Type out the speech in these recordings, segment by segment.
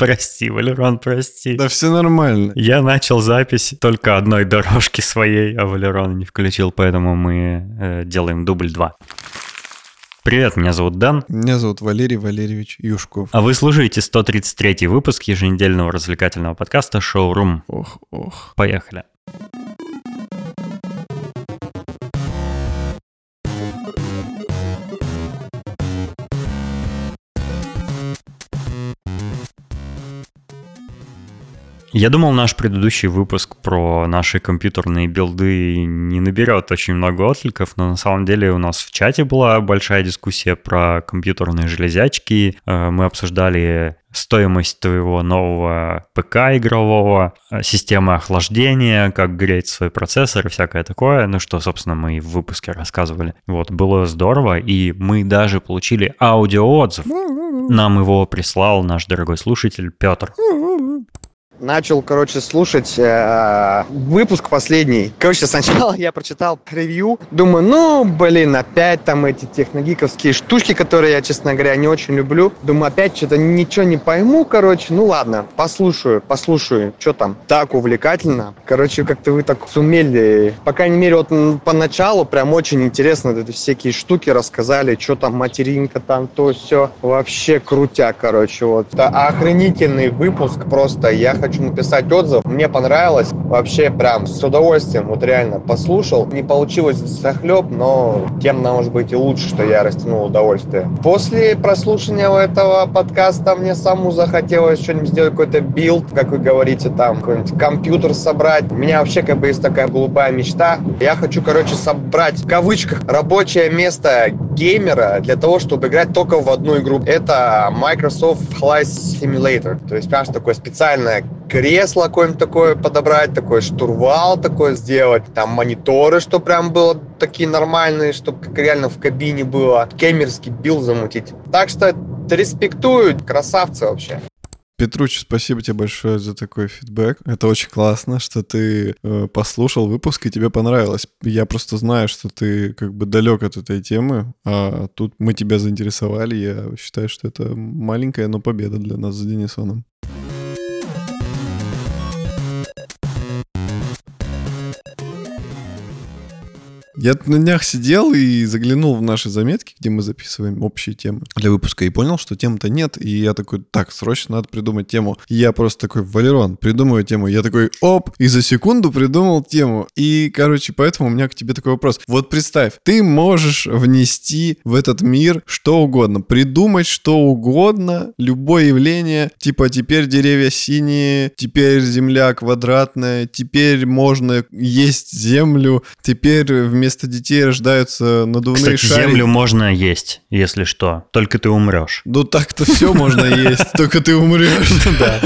Прости, Валерон, прости. Да все нормально. Я начал запись только одной дорожки своей, а Валерон не включил, поэтому мы э, делаем дубль 2. Привет, меня зовут Дан. Меня зовут Валерий Валерьевич Юшков. А вы слушаете 133 выпуск еженедельного развлекательного подкаста «Шоурум». Ох, ох. Поехали. Я думал, наш предыдущий выпуск про наши компьютерные билды не наберет очень много откликов, но на самом деле у нас в чате была большая дискуссия про компьютерные железячки. Э, мы обсуждали стоимость твоего нового ПК игрового, э, системы охлаждения, как греть свой процессор и всякое такое, ну что, собственно, мы и в выпуске рассказывали. Вот, было здорово, и мы даже получили аудиоотзыв. Нам его прислал наш дорогой слушатель Петр начал, короче, слушать э, выпуск последний. Короче, сначала я прочитал ревью, думаю, ну, блин, опять там эти техногиковские штучки, которые я, честно говоря, не очень люблю. Думаю, опять что-то ничего не пойму, короче, ну ладно, послушаю, послушаю, что там. Так увлекательно. Короче, как-то вы так сумели, по крайней мере, вот поначалу прям очень интересно эти всякие штуки рассказали, что там материнка там, то все. Вообще крутя, короче, вот. Это охренительный выпуск просто. Я хочу хочу написать отзыв. Мне понравилось. Вообще прям с удовольствием вот реально послушал. Не получилось захлеб, но тем, может быть, и лучше, что я растянул удовольствие. После прослушивания этого подкаста мне саму захотелось что-нибудь сделать, какой-то build, как вы говорите, там, какой-нибудь компьютер собрать. У меня вообще как бы есть такая голубая мечта. Я хочу, короче, собрать, в кавычках, рабочее место геймера для того, чтобы играть только в одну игру. Это Microsoft Flight Simulator. То есть, прям такое специальное кресло какое-нибудь такое подобрать, такой штурвал такой сделать, там мониторы, что прям было такие нормальные, чтобы как реально в кабине было, геймерский build замутить. Так что респектую, красавцы вообще. Петруч, спасибо тебе большое за такой фидбэк. Это очень классно, что ты э, послушал выпуск и тебе понравилось. Я просто знаю, что ты как бы далек от этой темы, а тут мы тебя заинтересовали. Я считаю, что это маленькая, но победа для нас с Денисоном. Я на днях сидел и заглянул в наши заметки, где мы записываем общие темы для выпуска, и понял, что тем-то нет. И я такой, так, срочно надо придумать тему. И я просто такой, Валерон, придумываю тему. Я такой, оп, и за секунду придумал тему. И, короче, поэтому у меня к тебе такой вопрос. Вот представь, ты можешь внести в этот мир что угодно, придумать что угодно, любое явление, типа теперь деревья синие, теперь земля квадратная, теперь можно есть землю, теперь вместо вместо детей рождаются надувные Кстати, шарики. землю можно есть, если что. Только ты умрешь. Ну так-то все можно есть, только ты умрешь. Да.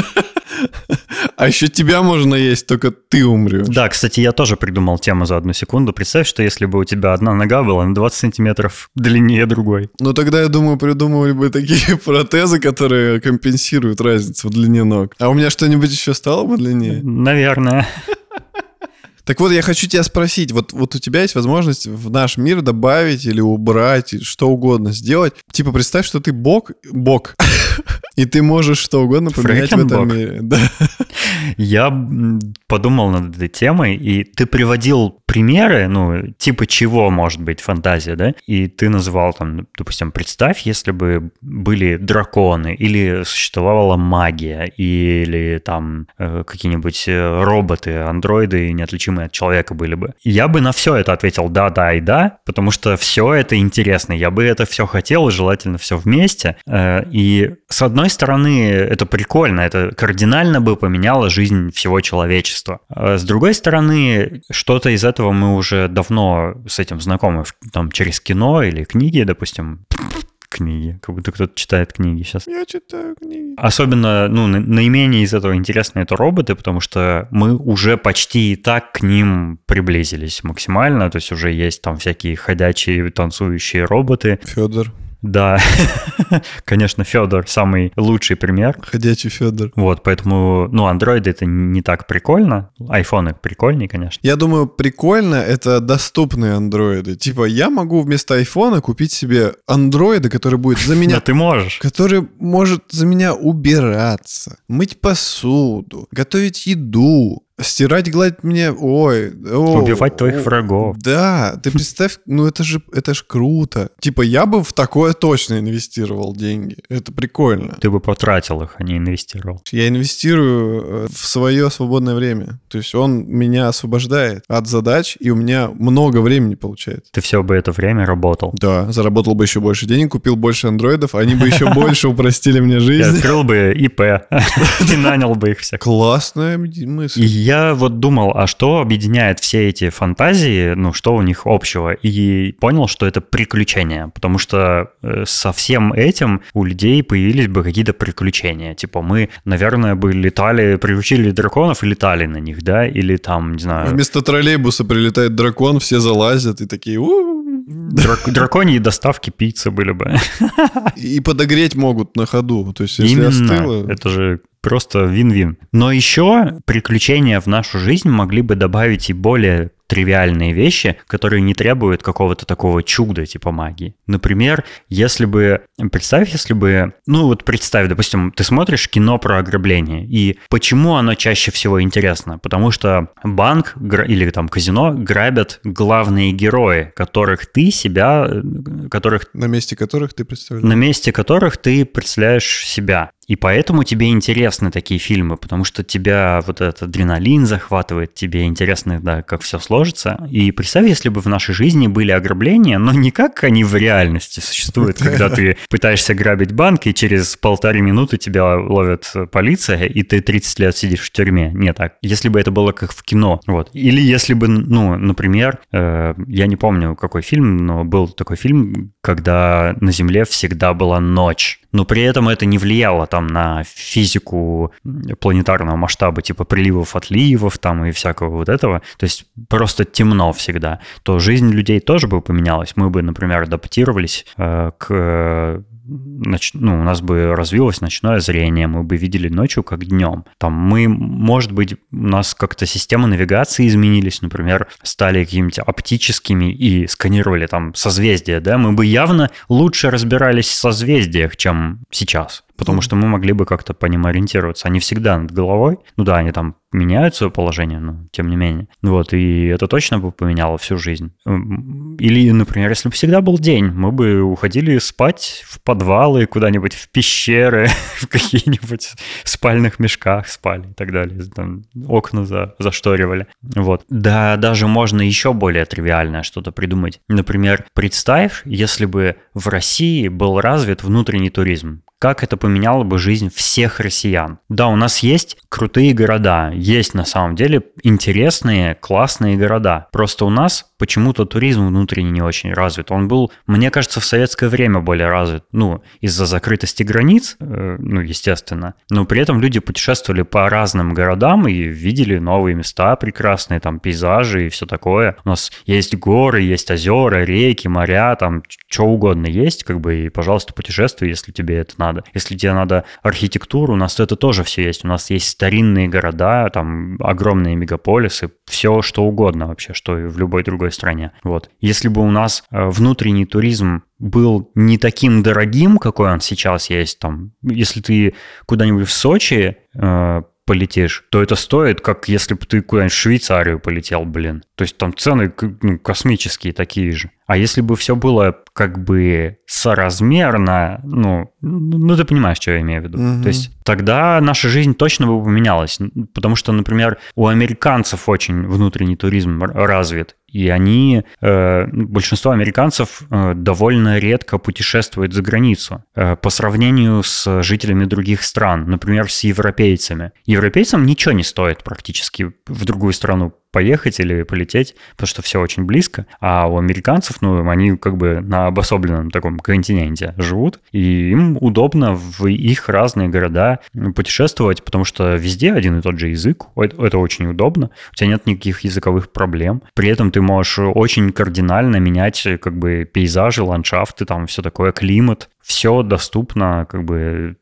А еще тебя можно есть, только ты умрешь. Да, кстати, я тоже придумал тему за одну секунду. Представь, что если бы у тебя одна нога была на 20 сантиметров длиннее другой. Ну тогда, я думаю, придумывали бы такие протезы, которые компенсируют разницу в длине ног. А у меня что-нибудь еще стало бы длиннее? Наверное. Так вот, я хочу тебя спросить, вот, вот у тебя есть возможность в наш мир добавить или убрать, что угодно сделать. Типа, представь, что ты бог, бог, и ты можешь что угодно поменять в этом мире. Да. Я подумал над этой темой, и ты приводил примеры, ну, типа чего может быть фантазия, да? И ты называл там, допустим, представь, если бы были драконы, или существовала магия, или там э, какие-нибудь э, роботы, андроиды неотличимые от человека были бы. Я бы на все это ответил да, да и да, потому что все это интересно. Я бы это все хотел, желательно все вместе. Э, и с одной стороны, это прикольно, это кардинально бы поменяло жизнь всего человечества. А с другой стороны, что-то из этого мы уже давно с этим знакомы, там, через кино или книги, допустим, книги, как будто кто-то читает книги сейчас. Я читаю книги. Особенно, ну, наименее из этого интересно это роботы, потому что мы уже почти и так к ним приблизились максимально, то есть уже есть там всякие ходячие танцующие роботы. Федор. Да, конечно, Федор самый лучший пример. Ходячий Федор. Вот, поэтому, ну, андроиды это не так прикольно. Айфоны прикольнее, конечно. Я думаю, прикольно это доступные андроиды. Типа, я могу вместо айфона купить себе андроида, который будет за меня... Да ты можешь. Который может за меня убираться, мыть посуду, готовить еду, Стирать, гладить мне, ой, о, убивать твоих о, врагов. Да, ты представь, ну это же, это же круто. Типа я бы в такое точно инвестировал деньги. Это прикольно. Ты бы потратил их, а не инвестировал. Я инвестирую э, в свое свободное время. То есть он меня освобождает от задач, и у меня много времени получается. Ты все бы это время работал. Да, заработал бы еще больше денег, купил больше андроидов, они бы еще больше упростили мне жизнь. Я открыл бы ИП и нанял бы их всех. Классная мысль я вот думал, а что объединяет все эти фантазии, ну, что у них общего, и понял, что это приключения, потому что э, со всем этим у людей появились бы какие-то приключения. Типа мы, наверное, бы летали, приручили драконов и летали на них, да, или там, не знаю... Вместо троллейбуса прилетает дракон, все залазят и такие... Драк, драконьи доставки пиццы были бы. И подогреть могут на ходу. То есть, если Именно. остыло... Это же просто вин-вин. Но еще приключения в нашу жизнь могли бы добавить и более тривиальные вещи, которые не требуют какого-то такого чуда типа магии. Например, если бы, представь, если бы, ну вот представь, допустим, ты смотришь кино про ограбление, и почему оно чаще всего интересно? Потому что банк или там казино грабят главные герои, которых ты себя, которых... На месте которых ты представляешь. На месте которых ты представляешь себя. И поэтому тебе интересны такие фильмы, потому что тебя вот этот адреналин захватывает, тебе интересно, да, как все сложится. И представь, если бы в нашей жизни были ограбления, но не как они в реальности существуют, когда ты пытаешься грабить банк, и через полторы минуты тебя ловит полиция, и ты 30 лет сидишь в тюрьме. Не так. Если бы это было как в кино. Вот. Или если бы, ну, например, э, я не помню, какой фильм, но был такой фильм, когда на Земле всегда была ночь но при этом это не влияло там на физику планетарного масштаба, типа приливов, отливов там и всякого вот этого, то есть просто темно всегда, то жизнь людей тоже бы поменялась. Мы бы, например, адаптировались э, к ноч... ну, у нас бы развилось ночное зрение, мы бы видели ночью как днем. Там мы, может быть, у нас как-то системы навигации изменились, например, стали какими-то оптическими и сканировали там созвездия, да, мы бы явно лучше разбирались в созвездиях, чем сейчас потому что мы могли бы как-то по ним ориентироваться. Они всегда над головой. Ну да, они там меняют свое положение, но тем не менее. Вот, и это точно бы поменяло всю жизнь. Или, например, если бы всегда был день, мы бы уходили спать в подвалы, куда-нибудь в пещеры, в какие-нибудь спальных мешках спали и так далее. Там окна за, зашторивали. Вот. Да, даже можно еще более тривиальное что-то придумать. Например, представь, если бы в России был развит внутренний туризм как это поменяло бы жизнь всех россиян. Да, у нас есть крутые города, есть на самом деле интересные, классные города. Просто у нас почему-то туризм внутренний не очень развит. Он был, мне кажется, в советское время более развит. Ну, из-за закрытости границ, э, ну, естественно. Но при этом люди путешествовали по разным городам и видели новые места прекрасные, там, пейзажи и все такое. У нас есть горы, есть озера, реки, моря, там, что угодно есть, как бы, и, пожалуйста, путешествуй, если тебе это надо надо. Если тебе надо архитектуру, у нас это тоже все есть. У нас есть старинные города, там огромные мегаполисы, все что угодно вообще, что и в любой другой стране. Вот. Если бы у нас э, внутренний туризм был не таким дорогим, какой он сейчас есть, там, если ты куда-нибудь в Сочи э, полетишь, то это стоит, как если бы ты куда-нибудь в Швейцарию полетел, блин. То есть там цены ну, космические такие же. А если бы все было как бы соразмерно, ну, ну ты понимаешь, что я имею в виду. Угу. То есть тогда наша жизнь точно бы поменялась. Потому что, например, у американцев очень внутренний туризм развит. И они, э, большинство американцев э, довольно редко путешествуют за границу э, по сравнению с жителями других стран, например, с европейцами. Европейцам ничего не стоит практически в другую страну поехать или полететь, потому что все очень близко. А у американцев, ну, они как бы на обособленном таком континенте живут, и им удобно в их разные города путешествовать, потому что везде один и тот же язык, это очень удобно, у тебя нет никаких языковых проблем. При этом ты можешь очень кардинально менять как бы пейзажи, ландшафты, там все такое, климат, все доступно, как бы.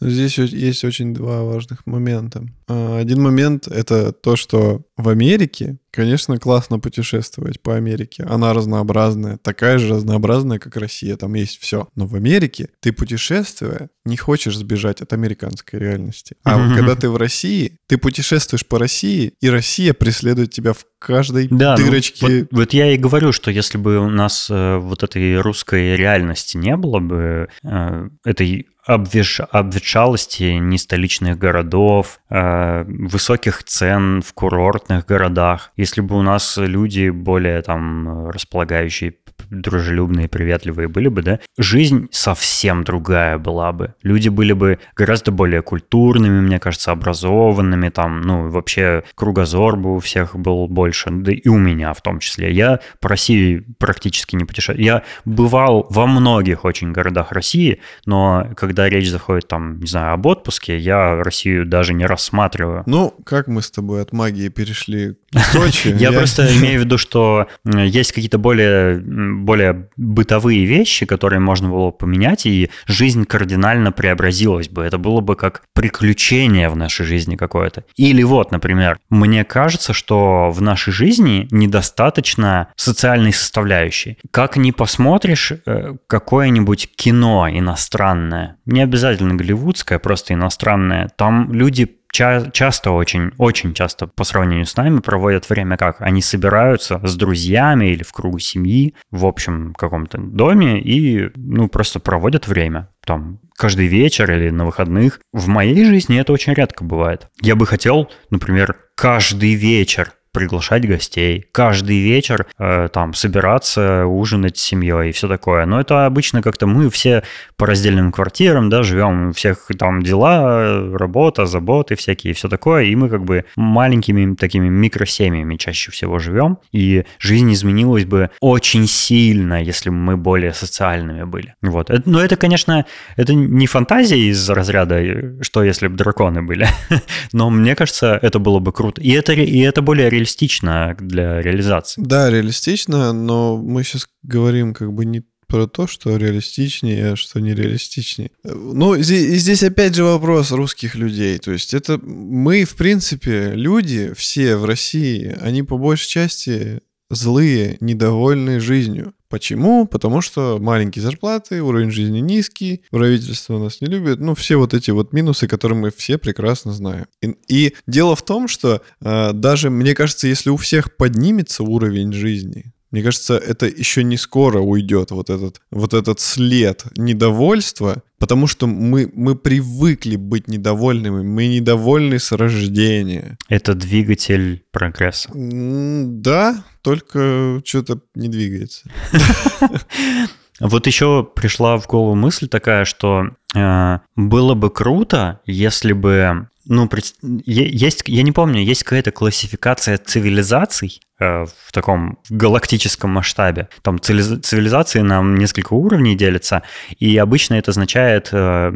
Здесь есть очень два важных момента. А, один момент — это то, что в Америке, конечно, классно путешествовать по Америке. Она разнообразная, такая же разнообразная, как Россия, там есть все. Но в Америке ты, путешествуя, не хочешь сбежать от американской реальности. А mm-hmm. когда ты в России, ты путешествуешь по России, и Россия преследует тебя в каждой да, дырочке. Ну, вот, вот я и говорю, что если бы у нас э, вот этой русской реальности не было бы, э, этой обвеш... обветшалости нестоличных городов, э, высоких цен в курортных городах. Если бы у нас люди более там располагающие дружелюбные, приветливые были бы, да, жизнь совсем другая была бы. Люди были бы гораздо более культурными, мне кажется, образованными, там, ну, вообще кругозор бы у всех был больше, да и у меня в том числе. Я по России практически не путешествую. Я бывал во многих очень городах России, но когда речь заходит там, не знаю, об отпуске, я Россию даже не рассматриваю. Ну, как мы с тобой от магии перешли к Сочи? Я просто имею в виду, что есть какие-то более более бытовые вещи, которые можно было поменять, и жизнь кардинально преобразилась бы. Это было бы как приключение в нашей жизни какое-то. Или вот, например, мне кажется, что в нашей жизни недостаточно социальной составляющей. Как ни посмотришь э, какое-нибудь кино иностранное, не обязательно голливудское, просто иностранное, там люди ча- часто очень, очень часто по сравнению с нами проводят время как? Они собираются с друзьями или в кругу семьи в общем каком-то доме и, ну, просто проводят время. Там каждый вечер или на выходных. В моей жизни это очень редко бывает. Я бы хотел, например, каждый вечер приглашать гостей, каждый вечер э, там собираться, ужинать с семьей и все такое. Но это обычно как-то мы все по раздельным квартирам, да, живем, у всех там дела, работа, заботы всякие все такое, и мы как бы маленькими такими микросемьями чаще всего живем, и жизнь изменилась бы очень сильно, если бы мы более социальными были. Вот. Но это, конечно, это не фантазия из разряда, что если бы драконы были, но мне кажется, это было бы круто. И это, и это более реалистично реалистично для реализации. Да, реалистично, но мы сейчас говорим как бы не про то, что реалистичнее, а что нереалистичнее. Ну, здесь, здесь опять же вопрос русских людей. То есть это мы, в принципе, люди все в России, они по большей части злые, недовольные жизнью. Почему? Потому что маленькие зарплаты, уровень жизни низкий, правительство нас не любит. Ну, все вот эти вот минусы, которые мы все прекрасно знаем. И, и дело в том, что э, даже, мне кажется, если у всех поднимется уровень жизни, мне кажется, это еще не скоро уйдет, вот этот, вот этот след недовольства, потому что мы, мы привыкли быть недовольными, мы недовольны с рождения. Это двигатель прогресса. Да, только что-то не двигается. Вот еще пришла в голову мысль такая, что э, было бы круто, если бы ну, есть, я не помню, есть какая-то классификация цивилизаций в таком галактическом масштабе. Там цивилизации на несколько уровней делятся, и обычно это означает э,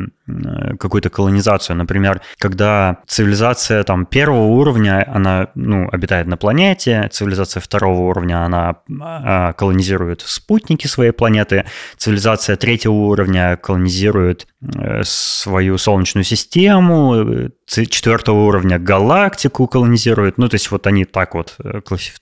какую-то колонизацию. Например, когда цивилизация там первого уровня, она, ну, обитает на планете, цивилизация второго уровня, она э, колонизирует спутники своей планеты, цивилизация третьего уровня колонизирует свою солнечную систему, четвертого уровня галактику колонизируют. Ну, то есть вот они так вот э,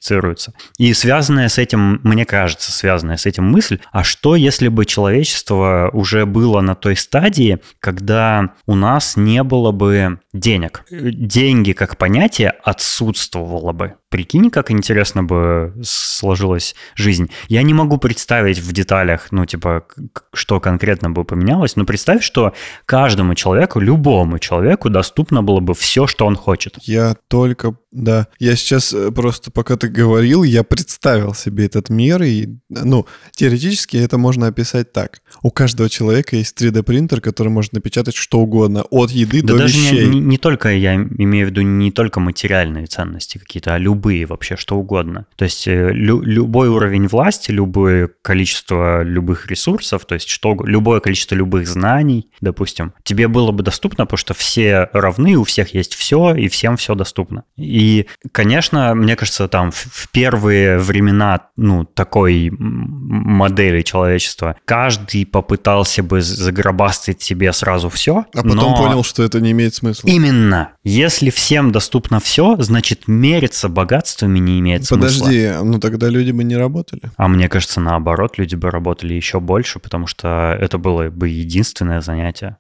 классифицируются. И связанная с этим, мне кажется, связанная с этим мысль, а что если бы человечество уже было на той стадии, когда у нас не было бы денег? Деньги как понятие отсутствовало бы. Прикинь, как интересно бы сложилась жизнь. Я не могу представить в деталях, ну, типа, что конкретно бы поменялось, но представь, что каждому человеку, любому человеку доступно было бы все, что он хочет. Я только да, я сейчас э, просто, пока ты говорил, я представил себе этот мир, и, ну, теоретически это можно описать так. У каждого человека есть 3D-принтер, который может напечатать что угодно, от еды да до даже вещей. Не, не, только, я имею в виду не только материальные ценности какие-то, а любые вообще, что угодно. То есть э, лю- любой уровень власти, любое количество любых ресурсов, то есть что, любое количество любых знаний, допустим, тебе было бы доступно, потому что все равны, у всех есть все, и всем все доступно. И, конечно, мне кажется, там в первые времена, ну, такой модели человечества, каждый попытался бы загробастать себе сразу все. А потом но... понял, что это не имеет смысла. Именно. Если всем доступно все, значит, мериться богатствами не имеет Подожди, смысла. Подожди, ну тогда люди бы не работали. А мне кажется, наоборот, люди бы работали еще больше, потому что это было бы единственное занятие.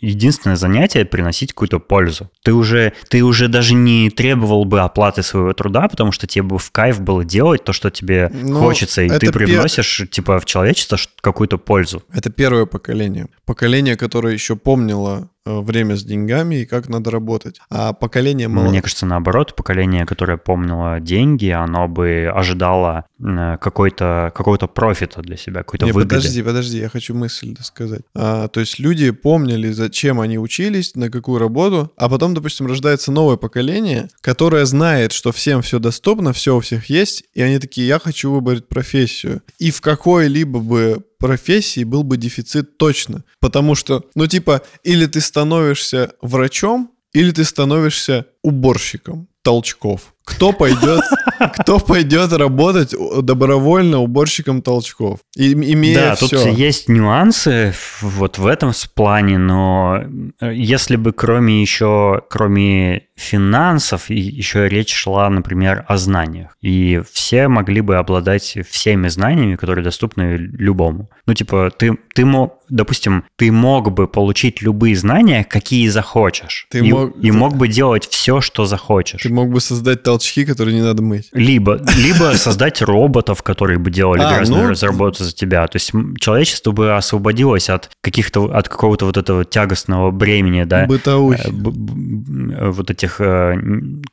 Единственное занятие приносить какую-то пользу. Ты уже, ты уже даже не требовал бы оплаты своего труда, потому что тебе бы в кайф было делать то, что тебе Но хочется, и ты привносишь, пер... типа, в человечество какую-то пользу. Это первое поколение. Поколение, которое еще помнило время с деньгами и как надо работать. А поколение... Мало... Мне кажется, наоборот, поколение, которое помнило деньги, оно бы ожидало э, какой-то, какого-то профита для себя, какой-то Не, выгоды. подожди, подожди, я хочу мысль сказать. А, то есть люди помнили, зачем они учились, на какую работу, а потом, допустим, рождается новое поколение, которое знает, что всем все доступно, все у всех есть, и они такие, я хочу выбрать профессию. И в какой-либо бы профессии был бы дефицит точно. Потому что, ну типа, или ты становишься врачом, или ты становишься уборщиком толчков. Кто пойдет, кто пойдет работать добровольно уборщиком толчков, и, имея Да, все. тут есть нюансы вот в этом плане, но э, если бы кроме еще, кроме финансов, еще речь шла, например, о знаниях, и все могли бы обладать всеми знаниями, которые доступны любому. Ну, типа, ты, ты мог, допустим, ты мог бы получить любые знания, какие захочешь, ты и, мог, и мог бы делать все, что захочешь. Ты мог бы создать толчки, которые не надо мыть. Либо, либо создать роботов, которые бы делали а, грязную ну... разработку за тебя. То есть человечество бы освободилось от каких-то, от какого-то вот этого тягостного бремени, да. Бытовухи. Э, вот этих э,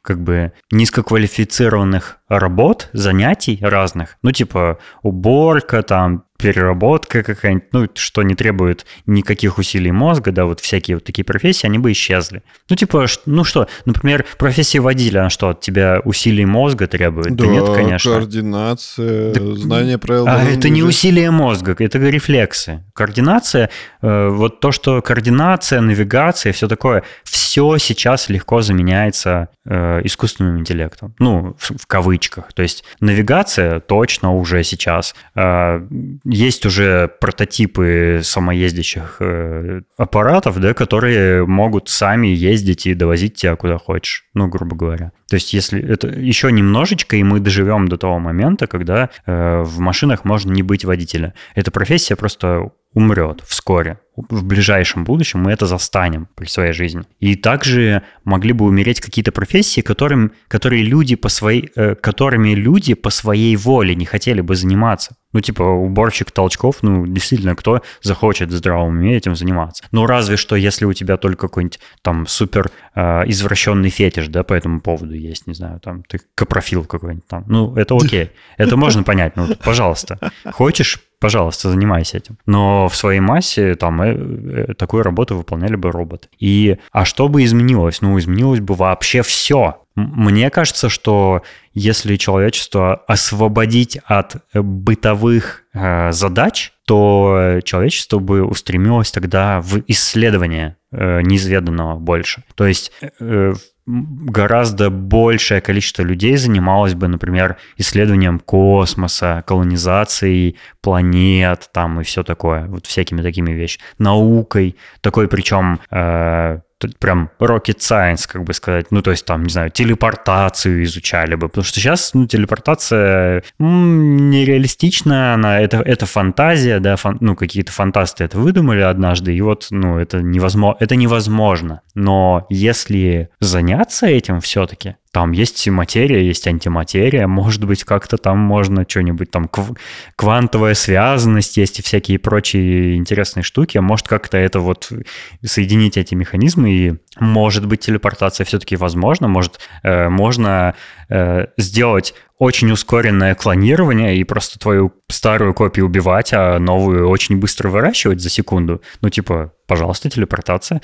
как бы низкоквалифицированных работ, занятий разных. Ну, типа уборка, там, переработка какая-нибудь, ну, что не требует никаких усилий мозга, да, вот всякие вот такие профессии, они бы исчезли. Ну, типа, ну что, например, профессия водителя, она что, от тебя усилий мозга требует? Да, да нет, конечно. координация, так, знание правил. А это не усилие мозга, это рефлексы. Координация, э, вот то, что координация, навигация, все такое, все сейчас легко заменяется э, искусственным интеллектом. Ну, в, в кавычках. То есть навигация точно уже сейчас э, есть уже прототипы самоездящих э, аппаратов, да, которые могут сами ездить и довозить тебя куда хочешь, ну, грубо говоря. То есть, если это еще немножечко, и мы доживем до того момента, когда э, в машинах можно не быть водителя. Эта профессия просто умрет вскоре. В ближайшем будущем мы это застанем при своей жизни. И также могли бы умереть какие-то профессии, которым, которые люди по своей, э, которыми люди по своей воле не хотели бы заниматься. Ну, типа, уборщик толчков, ну, действительно, кто захочет в здравом уме этим заниматься? Ну, разве что, если у тебя только какой-нибудь там супер э, извращенный фетиш, да, по этому поводу есть, не знаю, там, ты капрофил какой-нибудь там. Ну, это окей. Это можно понять, ну, пожалуйста. Хочешь, пожалуйста, занимайся этим. Но в своей массе там э, э, такую работу выполняли бы роботы. И, а что бы изменилось? Ну, изменилось бы вообще все. Мне кажется, что если человечество освободить от бытовых задач, то человечество бы устремилось тогда в исследование э, неизведанного больше. То есть э, гораздо большее количество людей занималось бы, например, исследованием космоса, колонизацией планет там и все такое, вот всякими такими вещами, наукой, такой причем э, прям rocket science, как бы сказать. Ну, то есть там, не знаю, телепортацию изучали бы. Потому что сейчас, ну, телепортация м, нереалистичная, она, это, это фантазия, да, фан, ну, какие-то фантасты это выдумали однажды, и вот, ну, это невозможно, это невозможно. Но если заняться этим все-таки, там есть материя, есть антиматерия, может быть, как-то там можно что-нибудь, там кв- квантовая связанность есть и всякие прочие интересные штуки, может как-то это вот соединить эти механизмы, и может быть телепортация все-таки возможна, может э, можно э, сделать очень ускоренное клонирование и просто твою старую копию убивать, а новую очень быстро выращивать за секунду. Ну, типа, пожалуйста, телепортация.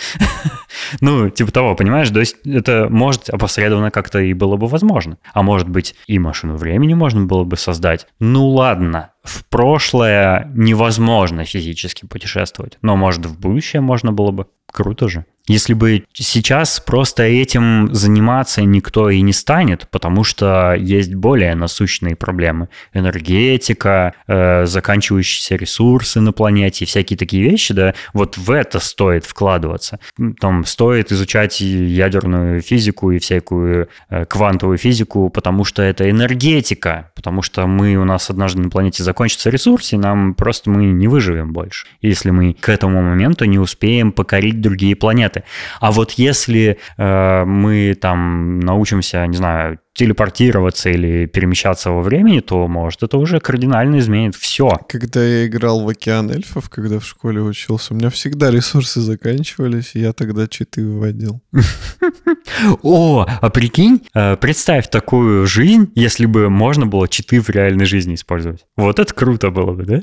ну, типа того, понимаешь? То есть это может опосредованно как-то и было бы возможно. А может быть, и машину времени можно было бы создать. Ну ладно, в прошлое невозможно физически путешествовать, но может в будущее можно было бы. Круто же. Если бы сейчас просто этим заниматься никто и не станет, потому что есть более насущные проблемы. Энергетика, э, заканчивающиеся ресурсы на планете, всякие такие вещи, да, вот в это стоит вкладываться. Там стоит изучать ядерную физику и всякую э, квантовую физику, потому что это энергетика, потому что мы, у нас однажды на планете закончится ресурс, и нам просто мы не выживем больше, если мы к этому моменту не успеем покорить другие планеты. А вот если э, мы там научимся, не знаю, телепортироваться или перемещаться во времени, то, может, это уже кардинально изменит все. Когда я играл в «Океан эльфов», когда в школе учился, у меня всегда ресурсы заканчивались, и я тогда читы выводил. О, а прикинь, э, представь такую жизнь, если бы можно было читы в реальной жизни использовать. Вот это круто было бы, да?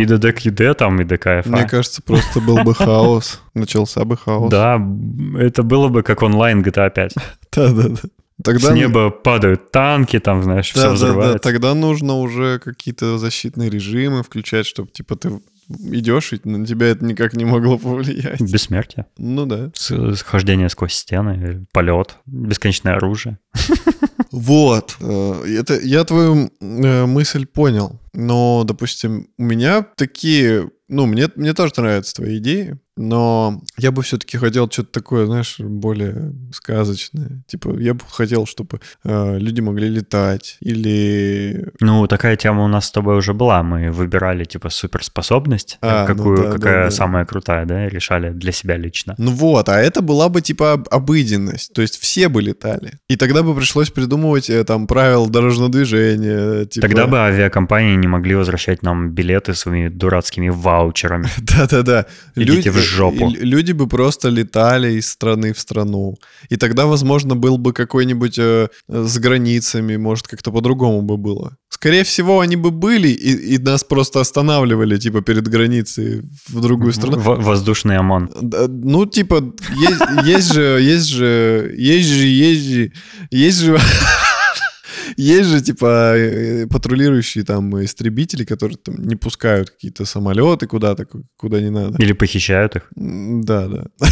И до ДКЮД там, и до КФА. Мне кажется, просто был бы хаос. Начался бы хаос. Да, это было бы как онлайн GTA 5. Да-да-да. Тогда... С неба падают танки, там, знаешь, все Да, да, да. взрывается. Тогда нужно уже какие-то защитные режимы включать, чтобы, типа, ты идешь, и на тебя это никак не могло повлиять. Бессмертие. Ну да. Схождение сквозь стены, полет, бесконечное оружие. Вот. э, Это, я твою э, мысль понял. Но, допустим, у меня такие... Ну, мне, мне тоже нравятся твои идеи, но я бы все-таки хотел что-то такое, знаешь, более сказочное. Типа, я бы хотел, чтобы э, люди могли летать или... Ну, такая тема у нас с тобой уже была. Мы выбирали, типа, суперспособность, А, ну какую, да, да, какая да. самая крутая, да, решали для себя лично. Ну вот, а это была бы типа об- обыденность. То есть все бы летали. И тогда бы пришлось придумывать э, там правила дорожного движения. Типа... Тогда бы авиакомпании не могли возвращать нам билеты своими дурацкими ваучерами. Да-да-да. Идите в жопу. Люди бы просто летали из страны в страну. И тогда, возможно, был бы какой-нибудь э, с границами, может, как-то по-другому бы было. Скорее всего, они бы были, и, и нас просто останавливали, типа, перед границей в другую страну. В- Воздушный ОМОН. Ну, типа, есть, есть же, есть же, есть же, есть же, есть же, есть же, типа, э, патрулирующие там истребители, которые там не пускают какие-то самолеты куда-то, ку- куда не надо. Или похищают их. Да, да.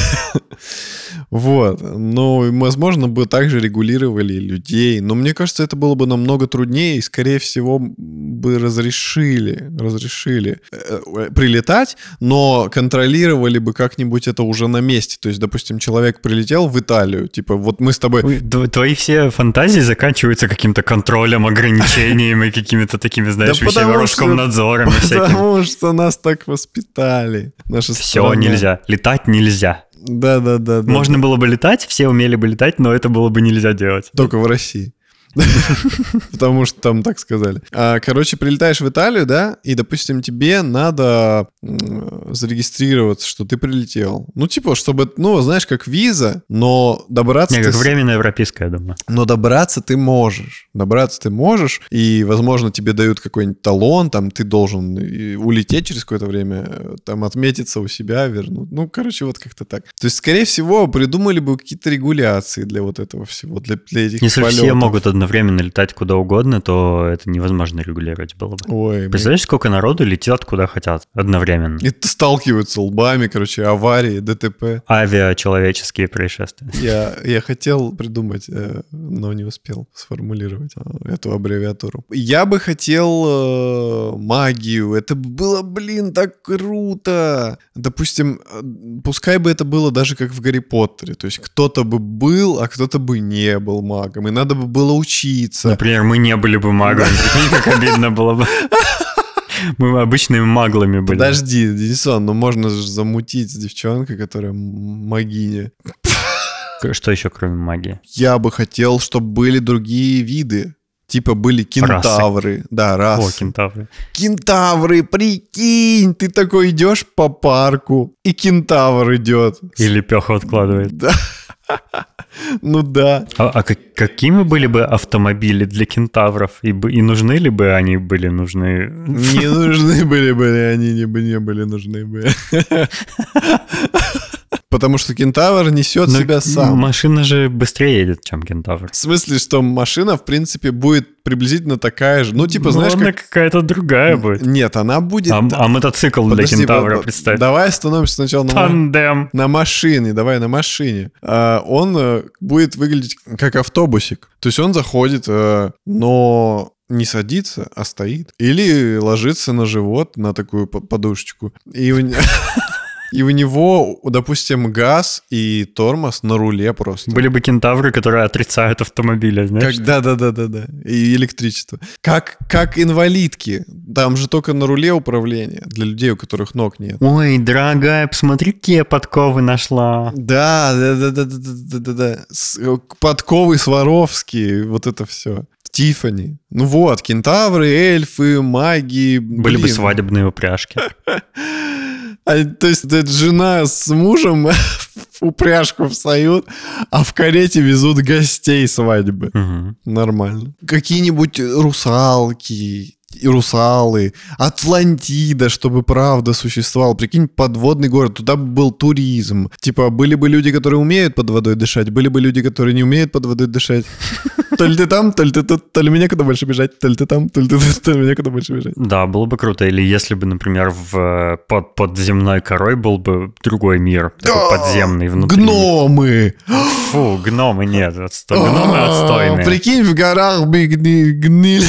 Вот. Но, возможно, бы также регулировали людей. Но мне кажется, это было бы намного труднее, и, скорее всего, бы разрешили, разрешили э, э, прилетать, но контролировали бы как-нибудь это уже на месте. То есть, допустим, человек прилетел в Италию, типа, вот мы с тобой... Ой, тв- Твои все фантазии заканчиваются каким-то контролем, ограничением и какими-то такими, знаешь, Да вещами, Роскомнадзором и всяким. Потому что нас так воспитали. Наша Все страна. нельзя. Летать нельзя. Да, да, да. да. Можно было бы летать, все умели бы летать, но это было бы нельзя делать. Только в России. Потому что там так сказали. А, Короче, прилетаешь в Италию, да, и, допустим, тебе надо зарегистрироваться, что ты прилетел. Ну, типа, чтобы, ну, знаешь, как виза, но добраться... Не, как временная европейская, я думаю. но добраться ты можешь. Добраться ты можешь, и, возможно, тебе дают какой-нибудь талон, там ты должен улететь через какое-то время, там отметиться у себя, вернуть. Ну, короче, вот как-то так. То есть, скорее всего, придумали бы какие-то регуляции для вот этого всего, для, для этих Если все полетов. могут одновременно летать куда угодно, то это невозможно регулировать было бы. Ой, Представляешь, сколько народу летят куда хотят одновременно? И сталкиваются лбами, короче, аварии, ДТП. Авиачеловеческие происшествия. Я, я хотел придумать, э, но не успел сформулировать э, эту аббревиатуру. Я бы хотел э, магию. Это бы было, блин, так круто. Допустим, э, пускай бы это было даже как в Гарри Поттере. То есть кто-то бы был, а кто-то бы не был магом. И надо бы было учиться. Например, мы не были бы магами. Как обидно было бы. Мы бы обычными маглами были. Подожди, Денисон, ну можно же замутить с девчонкой, которая магиня. Что еще, кроме магии? Я бы хотел, чтобы были другие виды. Типа были кентавры. Да, О, расы. кентавры. Кентавры, прикинь! Ты такой идешь по парку, и кентавр идет. И лепеху откладывает. Да. Ну да. А, а как- какими были бы автомобили для кентавров? И, и нужны ли бы они были нужны? Не нужны были бы они, не, не были нужны бы. Потому что кентавр несет Ну, себя сам. Машина же быстрее едет, чем кентавр. В смысле, что машина, в принципе, будет приблизительно такая же. Ну, типа, Ну, знаешь, она как... какая-то другая будет. Нет, она будет... А, а мотоцикл для Подожди, кентавра, вот- представь. Давай остановимся сначала на, Тандем. на машине. Давай на машине. А, он э, будет выглядеть как автобусик. То есть он заходит, э, но не садится, а стоит. Или ложится на живот, на такую по- подушечку. И у, не- и у него, допустим, газ и тормоз на руле просто. Были бы кентавры, которые отрицают автомобили, знаешь? Как, да, да, да, да, да. И электричество. Как, как инвалидки. Там же только на руле управление для людей, у которых ног нет. Ой, дорогая, посмотри, какие подковы нашла. Да, да, да, да, да, да, да, да. С- э, Подковы Сваровские, вот это все. Тифани. Ну вот, кентавры, эльфы, маги. Были бы блин. свадебные упряжки. А, то есть это жена с мужем упряжку встают, а в карете везут гостей свадьбы. Мгм. Нормально. Какие-нибудь русалки, и русалы, Атлантида, чтобы правда существовал. Прикинь, подводный город, туда бы был туризм. Типа, были бы люди, которые умеют под водой дышать, были бы люди, которые не умеют под водой дышать. То ли ты там, то ли ты тут, то ли мне куда больше бежать, то ли ты там, то ли ты тут, то ли мне куда больше бежать. Да, было бы круто. Или если бы, например, в, э, под, под земной корой был бы другой мир, такой подземный внутри. Гномы! Фу, гномы нет, отстой. Гномы А, отстойные. Прикинь, в горах бы гни- гнили.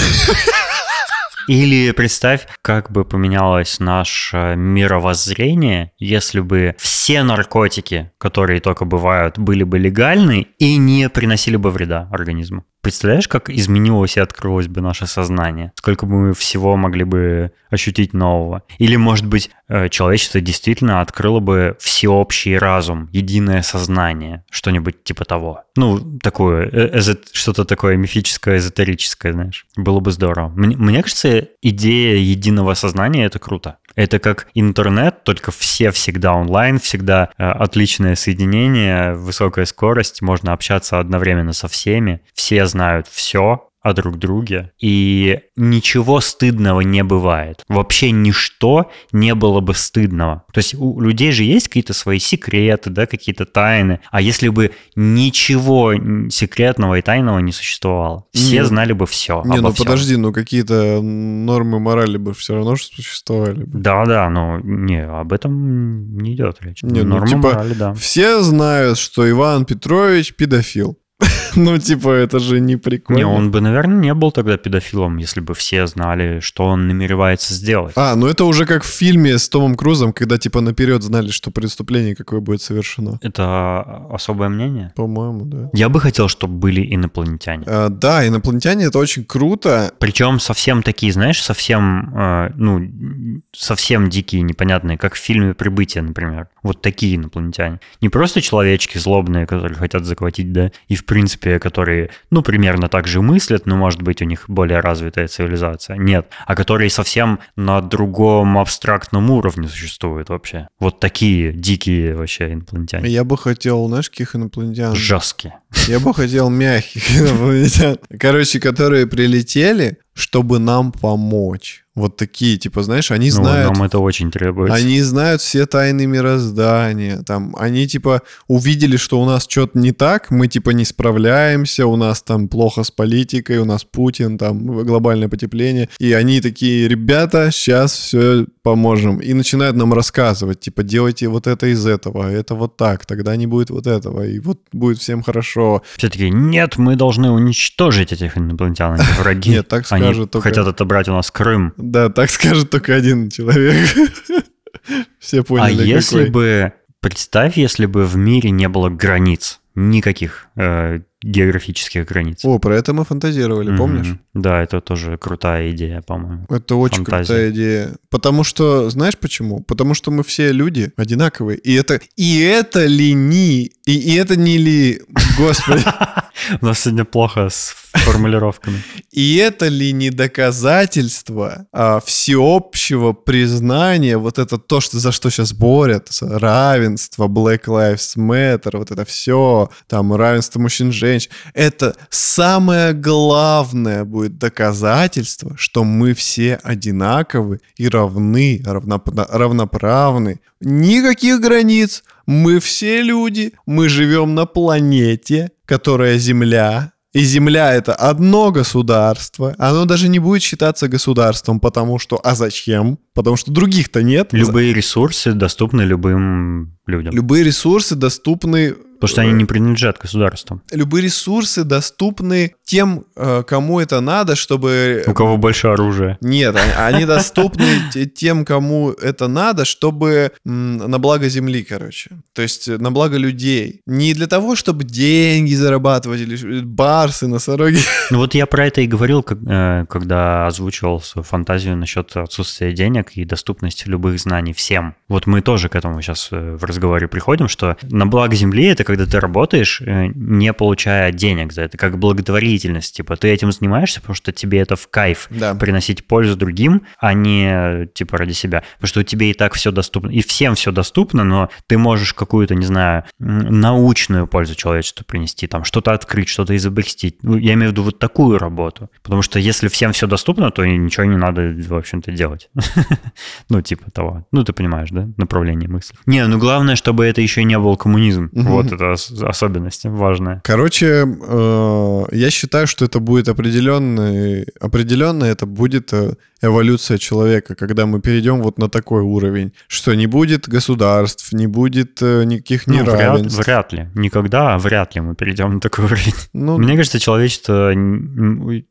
Или представь, как бы поменялось наше мировоззрение, если бы все наркотики, которые только бывают, были бы легальны и не приносили бы вреда организму. Представляешь, как изменилось и открылось бы наше сознание? Сколько бы мы всего могли бы ощутить нового? Или, может быть, э, человечество действительно открыло бы всеобщий разум, единое сознание, что-нибудь типа того. Ну, такое, э, эзо- что-то такое мифическое, эзотерическое, знаешь. Было бы здорово. Мне, мне кажется, идея единого сознания — это круто. Это как интернет, только все всегда онлайн, всегда э, отличное соединение, высокая скорость, можно общаться одновременно со всеми, все знают все о друг друге, и ничего стыдного не бывает. Вообще ничто не было бы стыдного. То есть у людей же есть какие-то свои секреты, да, какие-то тайны, а если бы ничего секретного и тайного не существовало, все Не, знали бы все. Не, ну подожди, ну какие-то нормы морали бы все равно существовали бы. Да, да, но не, об этом не идет речь. Не, ну, Норма типа, морали, да. Все знают, что Иван Петрович педофил. Ну, типа, это же не прикольно. Не, он бы, наверное, не был тогда педофилом, если бы все знали, что он намеревается сделать. А, ну это уже как в фильме с Томом Крузом, когда типа наперед знали, что преступление какое будет совершено. Это особое мнение? По-моему, да. Я бы хотел, чтобы были инопланетяне. А, да, инопланетяне это очень круто. Причем совсем такие, знаешь, совсем, э, ну, совсем дикие, непонятные, как в фильме «Прибытие», например. Вот такие инопланетяне. Не просто человечки злобные, которые хотят захватить, да, и в принципе, которые, ну, примерно так же мыслят, но, может быть, у них более развитая цивилизация. Нет. А которые совсем на другом абстрактном уровне существуют вообще. Вот такие дикие вообще инопланетяне. Я бы хотел, знаешь, каких инопланетян? Жесткие. Я бы хотел мягких инопланетян. Короче, которые прилетели, чтобы нам помочь. Вот такие, типа, знаешь, они Ну, знают... нам это очень требуется. Они знают все тайны мироздания. Там, они типа увидели, что у нас что-то не так, мы типа не справляемся, у нас там плохо с политикой, у нас Путин, там глобальное потепление. И они такие, ребята, сейчас все поможем. И начинают нам рассказывать, типа, делайте вот это из этого, это вот так, тогда не будет вот этого, и вот будет всем хорошо. Все таки нет, мы должны уничтожить этих инопланетян, они враги. Нет, так скажет только- хотят отобрать у нас Крым. Да, так скажет только один человек. Все А поняли, если какой. бы, представь, если бы в мире не было границ, никаких э, географических границ. О, про это мы фантазировали, Мгм. помнишь? Да, это тоже крутая идея, по-моему. Это очень Фантазия. крутая идея. Потому что, знаешь почему? Потому что мы все люди одинаковые. И это, и это ли не, и, и это не ли Господи. У нас сегодня плохо с формулировками. И это ли не доказательство а, всеобщего признания, вот это то, что, за что сейчас борются, равенство, Black Lives Matter, вот это все, там, равенство мужчин и женщин, это самое главное будет доказательство, что мы все одинаковы и равны, равноп- равноправны. Никаких границ, мы все люди, мы живем на планете, которая Земля, и Земля это одно государство, оно даже не будет считаться государством, потому что, а зачем? Потому что других-то нет. Любые ресурсы доступны любым людям. Любые ресурсы доступны Потому что они не принадлежат государствам. любые ресурсы доступны тем, э, кому это надо, чтобы... У кого больше оружия. Нет, они, доступны те- тем, кому это надо, чтобы на благо земли, короче. То есть э, на благо людей. Не для того, чтобы деньги зарабатывать или ш- барсы, носороги. Ну вот я про это и говорил, э, когда озвучивал свою фантазию насчет отсутствия денег и доступности любых знаний всем. Вот мы тоже к этому сейчас в разговоре приходим, что на благо Земли это когда ты работаешь, э, не получая денег за это, как благотворительность. Типа ты этим занимаешься, потому что тебе это в кайф Да. приносить пользу другим, а не типа ради себя. Потому что тебе и так все доступно. И всем все доступно, но ты можешь какую-то, не знаю, научную пользу человечеству принести, там что-то открыть, что-то изобрести. Ну, я имею в виду вот такую работу. Потому что если всем все доступно, то ничего не надо, в общем-то, делать. Ну, типа того. Ну, ты понимаешь, да? Направление мысли. Не, ну главное, чтобы это еще не был коммунизм. Вот это ос- особенность важная. Короче, э, я считаю, что это будет определенный, определенно это будет э, эволюция человека, когда мы перейдем вот на такой уровень, что не будет государств, не будет э, никаких Ну, вряд, неравенств. вряд ли. Никогда, а вряд ли мы перейдем на такой уровень. Ну, Мне кажется, человечество,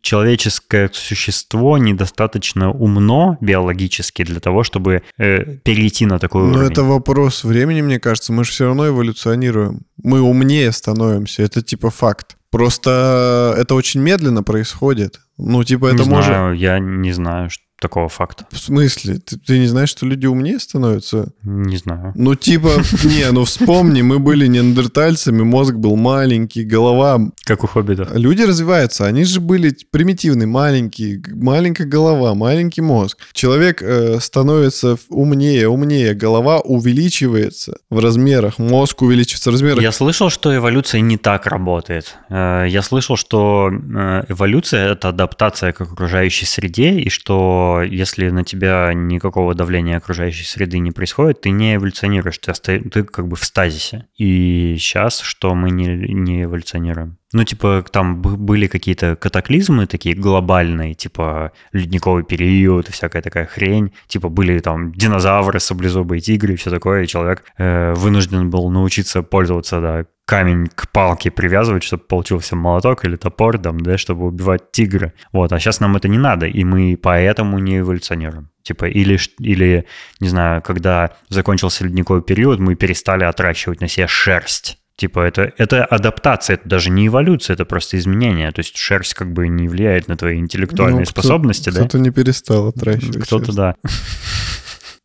человеческое существо недостаточно умно биологически для того, чтобы э, перейти на такой Но уровень. это вопрос времени, мне кажется. Мы же все равно эволюционируем. Мы умнее становимся. Это типа факт. Просто это очень медленно происходит. Ну, типа, это не может... знаю, я не знаю что, такого факта. В смысле? Ты, ты не знаешь, что люди умнее становятся? Не знаю. Ну, типа, не, ну вспомни, мы были неандертальцами, мозг был маленький, голова... Как у хоббита. Люди развиваются, они же были примитивные, маленькие, маленькая голова, маленький мозг. Человек э, становится умнее, умнее, голова увеличивается в размерах, мозг увеличивается в размерах. Я слышал, что эволюция не так работает. Э, Я слышал, что э, эволюция — это адаптация к окружающей среде, и что если на тебя никакого давления окружающей среды не происходит, ты не эволюционируешь, ты, оста- ты как бы в стазисе. И сейчас что мы не, не эволюционируем? Ну, типа, там были какие-то катаклизмы такие глобальные, типа ледниковый период и всякая такая хрень. Типа были там динозавры, саблезубые тигры и все такое, и человек э, вынужден был научиться пользоваться, да, камень к палке привязывать, чтобы получился молоток или топор, там, да, чтобы убивать тигра. Вот, а сейчас нам это не надо, и мы поэтому не эволюционируем. Типа, или, или, не знаю, когда закончился ледниковый период, мы перестали отращивать на себе шерсть. Типа, это, это адаптация, это даже не эволюция, это просто изменение. То есть шерсть как бы не влияет на твои интеллектуальные Ну, кто- способности, да? Кто-то не перестал отращивать. Кто-то шерсть. да.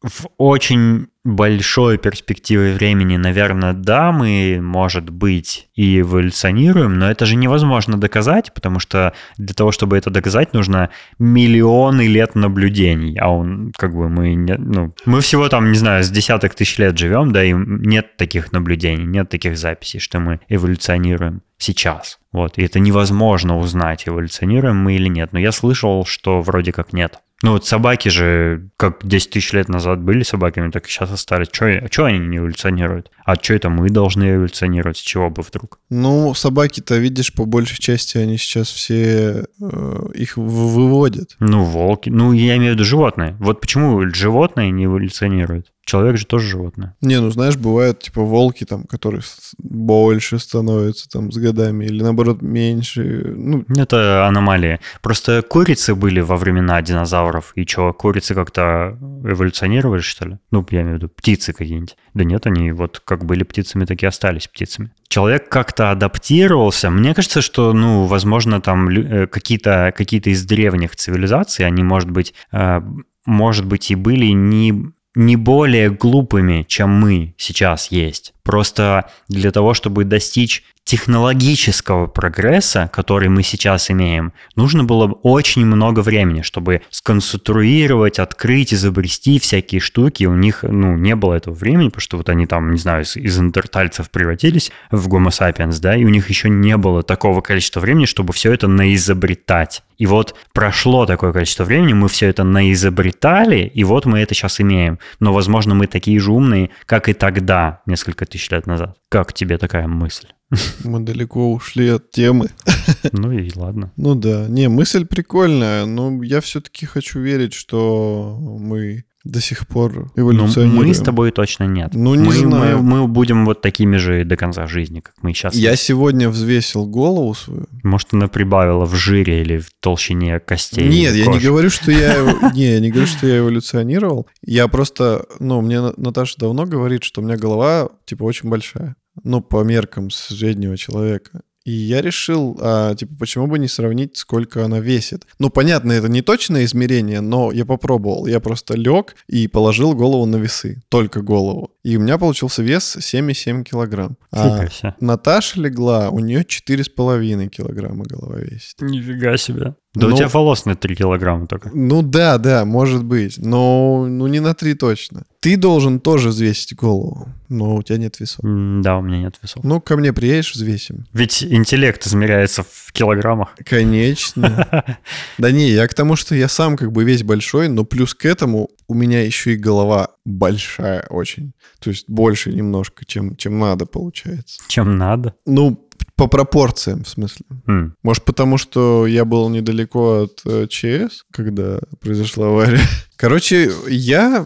В очень большой перспективе времени, наверное, да, мы, может быть, и эволюционируем, но это же невозможно доказать, потому что для того, чтобы это доказать, нужно миллионы лет наблюдений, а он, как бы, мы, не- ну, мы всего там, не знаю, с десяток тысяч лет живем, да, и нет таких наблюдений, нет таких записей, что мы эволюционируем сейчас. Вот, и это невозможно узнать, эволюционируем мы или нет. Но я слышал, что вроде как нет. Ну вот собаки же, как 10 тысяч лет назад были собаками, так и сейчас остались. Что они не эволюционируют? А что это мы должны эволюционировать? С чего бы вдруг? Ну, собаки-то, видишь, по большей части они сейчас все э, их выводят. Ну, волки. Ну, я имею в виду животные. Вот почему животные не эволюционируют? Человек же тоже животное. Не, ну знаешь, бывают типа волки там, которые больше становятся там с годами, или наоборот меньше. Ну, Это аномалия. Просто курицы были во времена динозавров. И что, курицы как-то эволюционировали, что ли? Ну, я имею в виду птицы какие-нибудь. Да нет, они вот как были птицами, так и остались птицами. Человек как-то адаптировался. Мне кажется, что, ну, возможно, там э, какие-то какие из древних цивилизаций, они, может быть, э, может быть, и были не, не более глупыми, чем мы сейчас есть. Просто для того, чтобы достичь технологического прогресса, который мы сейчас имеем, нужно было очень много времени, чтобы сконструировать, открыть, изобрести всякие штуки. У них ну, не было этого времени, потому что вот они там, не знаю, из, интертальцев превратились в Homo sapiens, да, и у них еще не было такого количества времени, чтобы все это наизобретать. И вот прошло такое количество времени, мы все это наизобретали, и вот мы это сейчас имеем. Но, возможно, мы такие же умные, как и тогда, несколько тысяч лет назад. Как тебе такая мысль? Мы далеко ушли от темы. Ну и ладно. Ну да. Не, мысль прикольная, но я все-таки хочу верить, что мы до сих пор эволюционируем. Ну, мы с тобой точно нет. Ну, не мы, знаю. Мы, мы будем вот такими же до конца жизни, как мы сейчас. Я сегодня взвесил голову свою. Может, она прибавила в жире или в толщине костей. Нет, я не говорю, что я... Не, я не говорю, что я эволюционировал. Я просто... Ну, мне На- Наташа давно говорит, что у меня голова, типа, очень большая. Ну, по меркам среднего человека. И я решил, а, типа, почему бы не сравнить, сколько она весит. Ну, понятно, это не точное измерение, но я попробовал. Я просто лег и положил голову на весы. Только голову. И у меня получился вес 7,7 килограмм. А. Наташа легла, у нее 4,5 килограмма голова весит. Нифига себе. Да Ну- у тебя волос на 3 килограмма только. Ну да, да, может быть. Но ну не на 3 точно. Ты должен тоже взвесить голову, но у тебя нет весов. М, Да, у меня нет весов. Ну, ко мне приедешь, взвесим. Ведь интеллект измеряется в килограммах. Конечно. Да не, я к тому, что я сам как бы весь большой, но плюс к этому у меня еще и голова большая очень. То есть больше немножко, чем, чем надо, получается. Чем надо. Ну, по пропорциям, в смысле. М, Может, потому что я был недалеко от э, ЧС, когда произошла авария. Короче, я,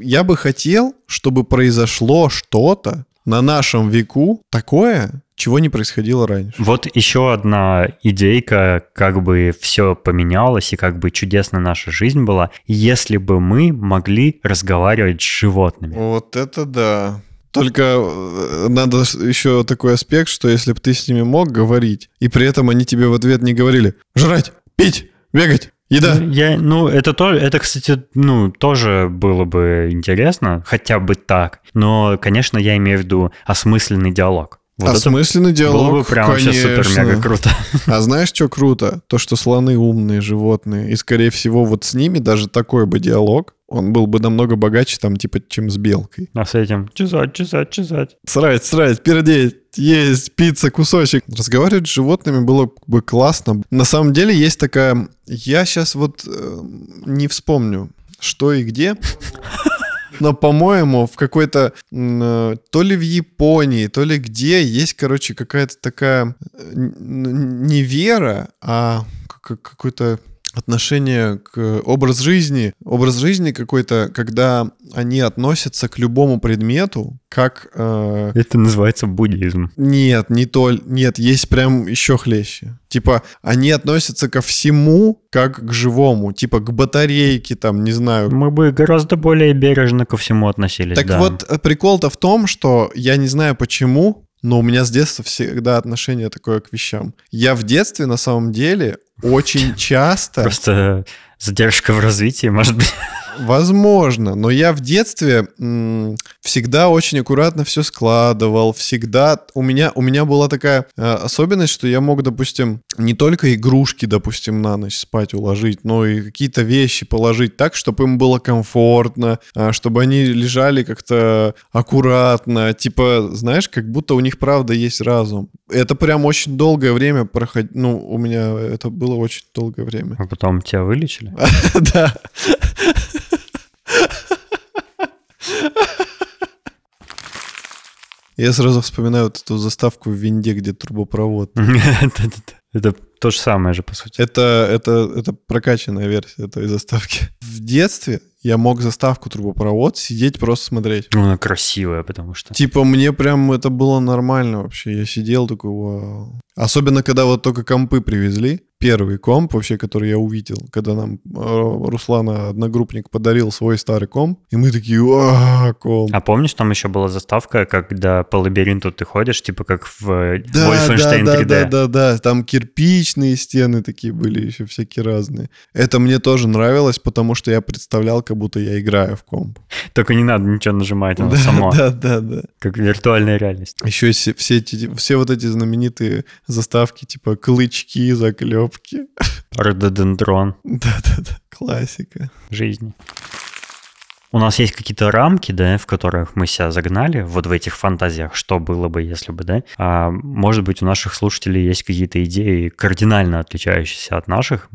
я бы хотел, чтобы произошло что-то на нашем веку такое, чего не происходило раньше. Вот еще одна идейка, как бы все поменялось и как бы чудесна наша жизнь была, если бы мы могли разговаривать с животными. Вот это да. Только э, надо еще такой аспект, что если бы ты с ними мог говорить, и при этом они тебе в ответ не говорили «жрать, пить, бегать, еда». Я, ну, это то, это, кстати, ну, тоже было бы интересно, хотя бы так. Но, конечно, я имею в виду осмысленный диалог. Вот Осмысленный диалог, было бы прям вообще конечно. супер-мега круто. А знаешь, что круто? То, что слоны умные животные. И, скорее всего, вот с ними даже такой бы диалог, он был бы намного богаче, там, типа, чем с белкой. А с этим чесать, чесать, чесать. Срать, срать, пердеть, есть, пицца, кусочек. Разговаривать с животными было бы классно. На самом деле есть такая... Я сейчас вот э, не вспомню, что и где. Но, по-моему, в какой-то... э, То ли в Японии, то ли где есть, короче, какая-то такая... э, Не вера, а как- какой-то отношение к образ жизни, образ жизни какой-то, когда они относятся к любому предмету, как э, Это называется буддизм. нет, не то, нет, есть прям еще хлеще. Типа, они относятся ко всему, как к живому. Типа, к батарейке, там, не знаю. Мы бы гораздо более бережно ко всему относились. Так да. вот, э, прикол-то в том, что я не знаю почему, но у меня с детства всегда отношение такое к вещам. Я в детстве, на самом деле, очень часто... Просто задержка в развитии, может быть. Возможно, но я в детстве м, всегда очень аккуратно все складывал, всегда у меня у меня была такая э, особенность, что я мог, допустим, не только игрушки, допустим, на ночь спать уложить, но и какие-то вещи положить так, чтобы им было комфортно, а, чтобы они лежали как-то аккуратно, типа, знаешь, как будто у них правда есть разум. Это прям очень долгое время проходило, ну, у меня это было очень долгое время. А потом тебя вылечили. Да. Я сразу вспоминаю вот эту заставку в винде, где турбопровод. Это- то же самое же, по сути. Это, это, это прокачанная версия этой заставки. В детстве я мог заставку турбопровод сидеть просто смотреть. Ну, она красивая, потому что... Типа мне прям это было нормально вообще. Я сидел такой, вау. Особенно, когда вот только компы привезли. Первый комп вообще, который я увидел, когда нам э, Руслана, одногруппник, подарил свой старый комп, и мы такие, а комп. А помнишь, там еще была заставка, когда по лабиринту ты ходишь, типа как в Да, Wolfenstein да, да, 3D? да, да, да, там кирпичные стены такие были, еще всякие разные. Это мне тоже нравилось, потому что я представлял, как будто я играю в комп. Только не надо ничего нажимать, оно Да, само, да, да, да. как виртуальная реальность. Еще все, все, эти, все вот эти знаменитые заставки, типа клычки, заклепки. Рододендрон Да-да-да, классика. жизни. У нас есть какие-то рамки, да, в которых мы себя загнали, вот в этих фантазиях, что было бы, если бы, да. А может быть, у наших слушателей есть какие-то идеи, кардинально отличающиеся от наших.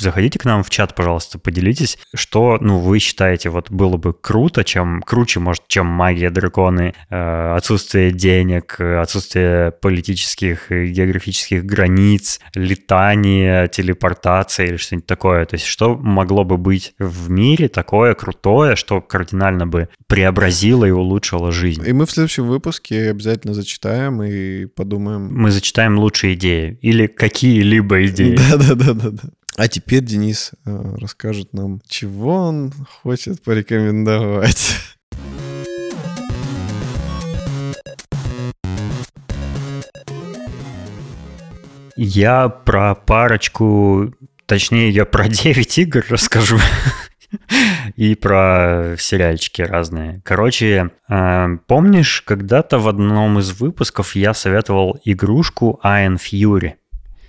Заходите к нам в чат, пожалуйста, поделитесь, что, ну, вы считаете, вот было бы круто, чем круче, может, чем магия, драконы, э, отсутствие денег, отсутствие политических и географических границ, летание, телепортация или что-нибудь такое. То есть что могло бы быть в мире такое крутое, что кардинально бы преобразило и улучшило жизнь? И мы в следующем выпуске обязательно зачитаем и подумаем. Мы зачитаем лучшие идеи или какие-либо идеи. Да-да-да-да-да. А теперь Денис э, расскажет нам, чего он хочет порекомендовать. Я про парочку, точнее, я про 9 игр расскажу. И про сериальчики разные. Короче, э, помнишь, когда-то в одном из выпусков я советовал игрушку Iron Fury?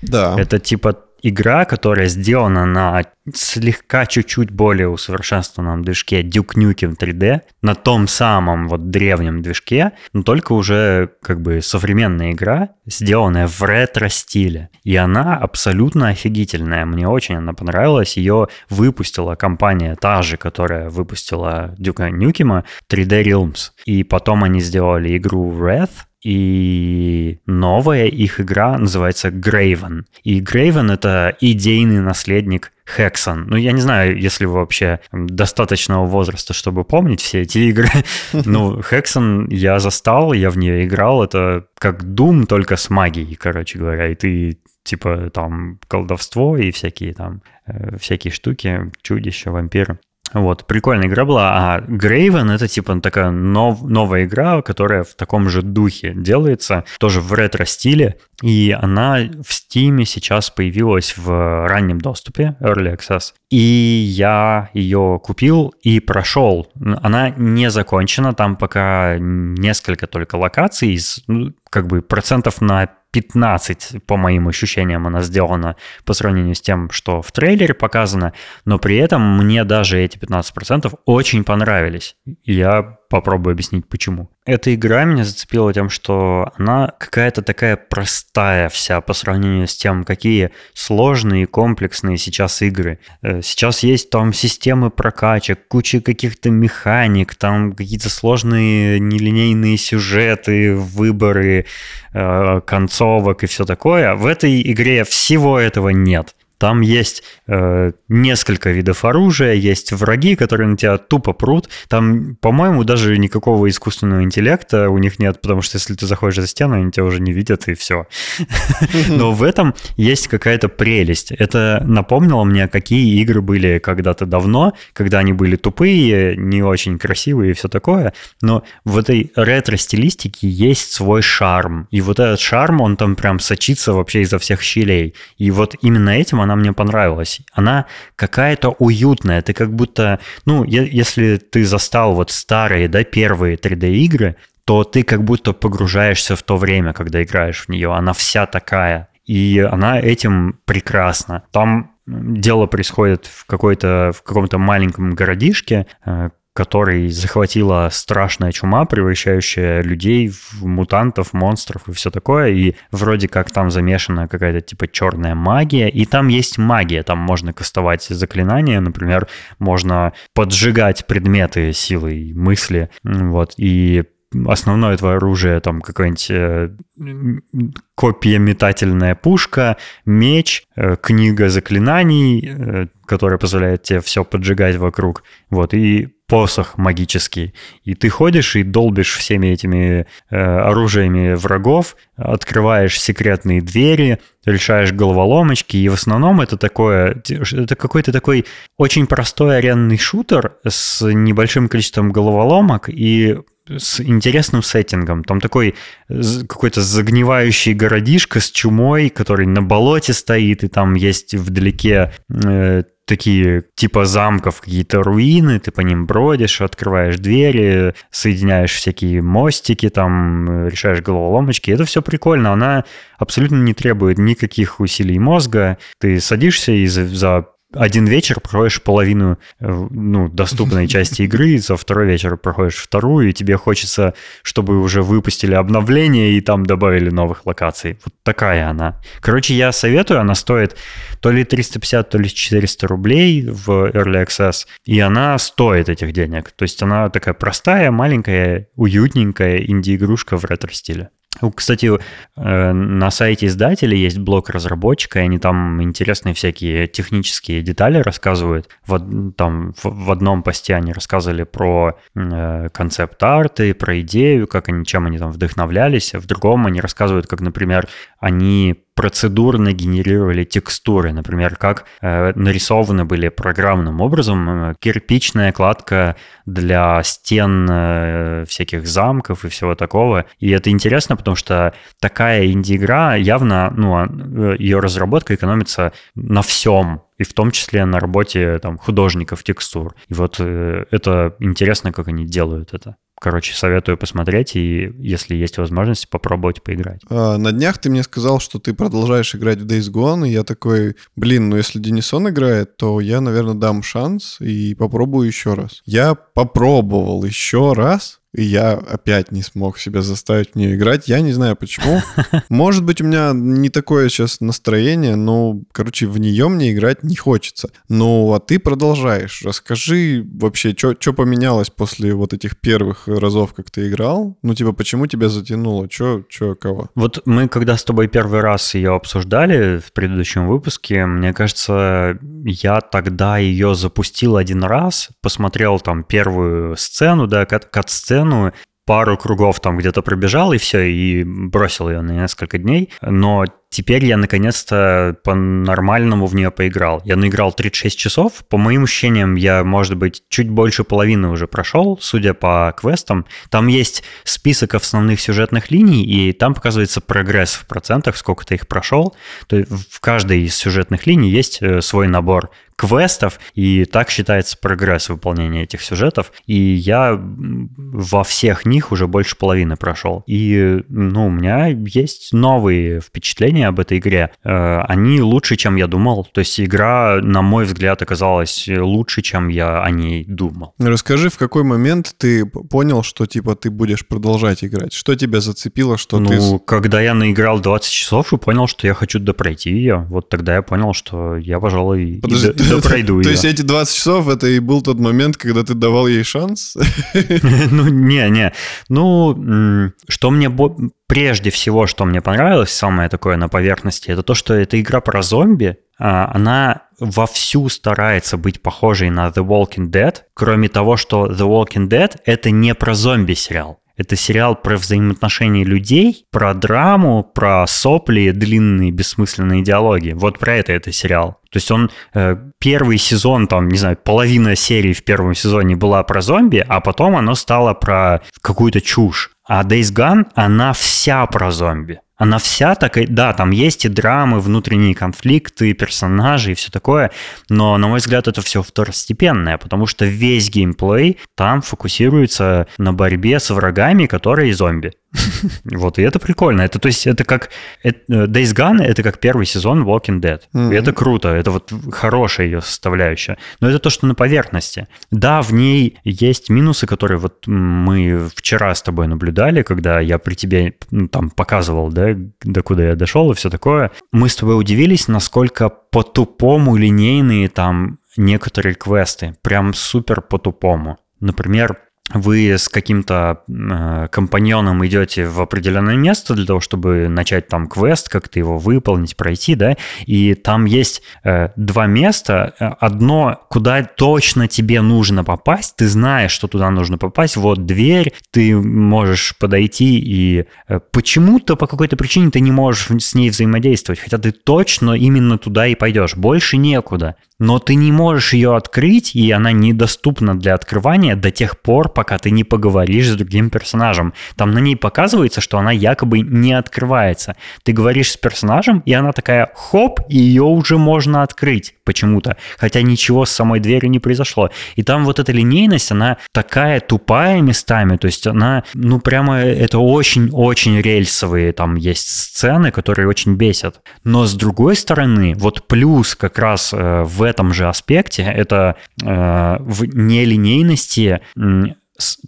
Да. Это типа игра, которая сделана на слегка чуть-чуть более усовершенствованном движке Duke Nukem 3D, на том самом вот древнем движке, но только уже как бы современная игра, сделанная в ретро-стиле. И она абсолютно офигительная. Мне очень она понравилась. Ее выпустила компания та же, которая выпустила Duke Nukem 3D Realms. И потом они сделали игру Wrath, и новая их игра называется Graven. И Graven — это идейный наследник Hexen. Ну, я не знаю, если вы вообще достаточного возраста, чтобы помнить все эти игры. Ну, Hexen я застал, я в нее играл. Это как Doom, только с магией, короче говоря. И ты типа там колдовство и всякие там э, всякие штуки, чудища, вампиры. Вот, прикольная игра была. А Graven это типа такая нов, новая игра, которая в таком же духе делается, тоже в ретро-стиле. И она в Steam сейчас появилась в раннем доступе, Early Access. И я ее купил и прошел. Она не закончена, там пока несколько только локаций, из, ну, как бы процентов на 15, по моим ощущениям, она сделана по сравнению с тем, что в трейлере показано, но при этом мне даже эти 15% очень понравились. Я попробую объяснить, почему. Эта игра меня зацепила тем, что она какая-то такая простая вся по сравнению с тем, какие сложные и комплексные сейчас игры. Сейчас есть там системы прокачек, куча каких-то механик, там какие-то сложные нелинейные сюжеты, выборы э, концовок и все такое. В этой игре всего этого нет. Там есть э, несколько видов оружия, есть враги, которые на тебя тупо прут. Там, по-моему, даже никакого искусственного интеллекта у них нет, потому что если ты заходишь за стену, они тебя уже не видят, и все. Но в этом есть какая-то прелесть. Это напомнило мне, какие игры были когда-то давно, когда они были тупые, не очень красивые и все такое. Но в этой ретро-стилистике есть свой шарм. И вот этот шарм, он там прям сочится вообще изо всех щелей. И вот именно этим она мне понравилась. Она какая-то уютная. Ты как будто, ну, если ты застал вот старые, да, первые 3D-игры, то ты как будто погружаешься в то время, когда играешь в нее. Она вся такая. И она этим прекрасна. Там дело происходит в, какой-то, в каком-то маленьком городишке, который захватила страшная чума, превращающая людей в мутантов, монстров и все такое. И вроде как там замешана какая-то типа черная магия. И там есть магия. Там можно кастовать заклинания. Например, можно поджигать предметы силой мысли. Вот. И основное твое оружие, там какая-нибудь э, копия метательная пушка, меч, э, книга заклинаний, э, которая позволяет тебе все поджигать вокруг. Вот, и посох магический, и ты ходишь и долбишь всеми этими э, оружиями врагов, открываешь секретные двери, решаешь головоломочки, и в основном это такое, это какой-то такой очень простой аренный шутер с небольшим количеством головоломок и с интересным сеттингом. Там такой какой-то загнивающий городишко с чумой, который на болоте стоит, и там есть вдалеке э, такие типа замков, какие-то руины, ты по ним бродишь, открываешь двери, соединяешь всякие мостики, там решаешь головоломочки. Это все прикольно. Она абсолютно не требует никаких усилий мозга. Ты садишься и за, за один вечер проходишь половину э, ну, доступной части игры, за второй вечер проходишь вторую, и тебе хочется, чтобы уже выпустили обновление и там добавили новых локаций. Вот такая она. Короче, я советую, она стоит то ли 350, то ли 400 рублей в Early Access, и она стоит этих денег. То есть она такая простая, маленькая, уютненькая инди-игрушка в ретро-стиле. Кстати, э, на сайте издателя есть блог разработчика, и они там интересные всякие технические детали рассказывают. В, там в одном посте они рассказывали про э, концепт-арты, про идею, как они, чем они там вдохновлялись. В другом они рассказывают, как, например, они процедурно генерировали текстуры, например, как э, нарисованы были программным образом э, кирпичная кладка для стен э, всяких замков и всего такого. И это интересно, потому что такая инди-игра явно, ну, а, э, ее разработка экономится на всем, и в том числе на работе там, художников текстур. И вот э, это интересно, как они делают это. Короче, советую посмотреть и, если есть возможность, попробовать поиграть. А, на днях ты мне сказал, что ты продолжаешь играть в Days Gone, и я такой, блин, ну если Денисон играет, то я, наверное, дам шанс и попробую еще раз. Я попробовал еще раз, и я опять не смог себя заставить в нее играть. Я не знаю почему. Может быть, у меня не такое сейчас настроение, но, короче, в нее мне играть не хочется. Ну, а ты продолжаешь. Расскажи вообще, что поменялось после вот этих первых разов, как ты играл? Ну, типа, почему тебя затянуло? Что, кого? Вот мы, когда с тобой первый раз ее обсуждали в предыдущем выпуске, мне кажется, я тогда ее запустил один раз, посмотрел там первую сцену, да, кат-сцену, сцену, пару кругов там где-то пробежал и все, и бросил ее на несколько дней. Но Теперь я наконец-то по-нормальному в нее поиграл. Я наиграл 36 часов. По моим ощущениям, я, может быть, чуть больше половины уже прошел, судя по квестам. Там есть список основных сюжетных линий, и там показывается прогресс в процентах, сколько ты их прошел. То есть в каждой из сюжетных линий есть э, свой набор квестов, и так считается прогресс выполнения этих сюжетов. И я во всех них уже больше половины прошел. И, ну, у меня есть новые впечатления об этой игре, э, они лучше, чем я думал. То есть игра, на мой взгляд, оказалась лучше, чем я о ней думал. Расскажи, в какой момент ты понял, что типа ты будешь продолжать играть? Что тебя зацепило, что ну, ты... Ну, когда я наиграл 20 часов и понял, что я хочу допройти ее, вот тогда я понял, что я, пожалуй, Подожди, и, допройду ее. То есть эти 20 часов, это и был тот момент, когда ты давал ей шанс? Ну, не, не. Ну, что мне прежде всего, что мне понравилось, самое такое на поверхности, это то, что эта игра про зомби, а, она вовсю старается быть похожей на The Walking Dead, кроме того, что The Walking Dead — это не про зомби-сериал. Это сериал про взаимоотношения людей, про драму, про сопли, длинные бессмысленные диалоги. Вот про это это сериал. То есть он э, первый сезон, там, не знаю, половина серии в первом сезоне была про зомби, а потом оно стало про какую-то чушь. А Days Gone, она вся про зомби. Она вся такая, да, там есть и драмы, внутренние конфликты, персонажи и все такое, но, на мой взгляд, это все второстепенное, потому что весь геймплей там фокусируется на борьбе с врагами, которые зомби. Вот, и это прикольно. Это, то есть, это как... Э, Days Gone — это как первый сезон Walking Dead. Mm-hmm. И это круто, это вот хорошая ее составляющая. Но это то, что на поверхности. Да, в ней есть минусы, которые вот мы вчера с тобой наблюдали, когда я при тебе ну, там показывал, да, до куда я дошел и все такое. Мы с тобой удивились, насколько по-тупому линейные там некоторые квесты. Прям супер по-тупому. Например, вы с каким-то э, компаньоном идете в определенное место для того, чтобы начать там квест, как-то его выполнить, пройти, да, и там есть э, два места. Одно, куда точно тебе нужно попасть, ты знаешь, что туда нужно попасть, вот дверь, ты можешь подойти, и э, почему-то по какой-то причине ты не можешь с ней взаимодействовать, хотя ты точно именно туда и пойдешь, больше некуда. Но ты не можешь ее открыть, и она недоступна для открывания до тех пор, пока ты не поговоришь с другим персонажем. Там на ней показывается, что она якобы не открывается. Ты говоришь с персонажем, и она такая хоп, и ее уже можно открыть почему-то. Хотя ничего с самой дверью не произошло. И там вот эта линейность, она такая тупая местами. То есть она, ну прямо это очень-очень рельсовые там есть сцены, которые очень бесят. Но с другой стороны, вот плюс как раз э, в этом же аспекте, это э, в нелинейности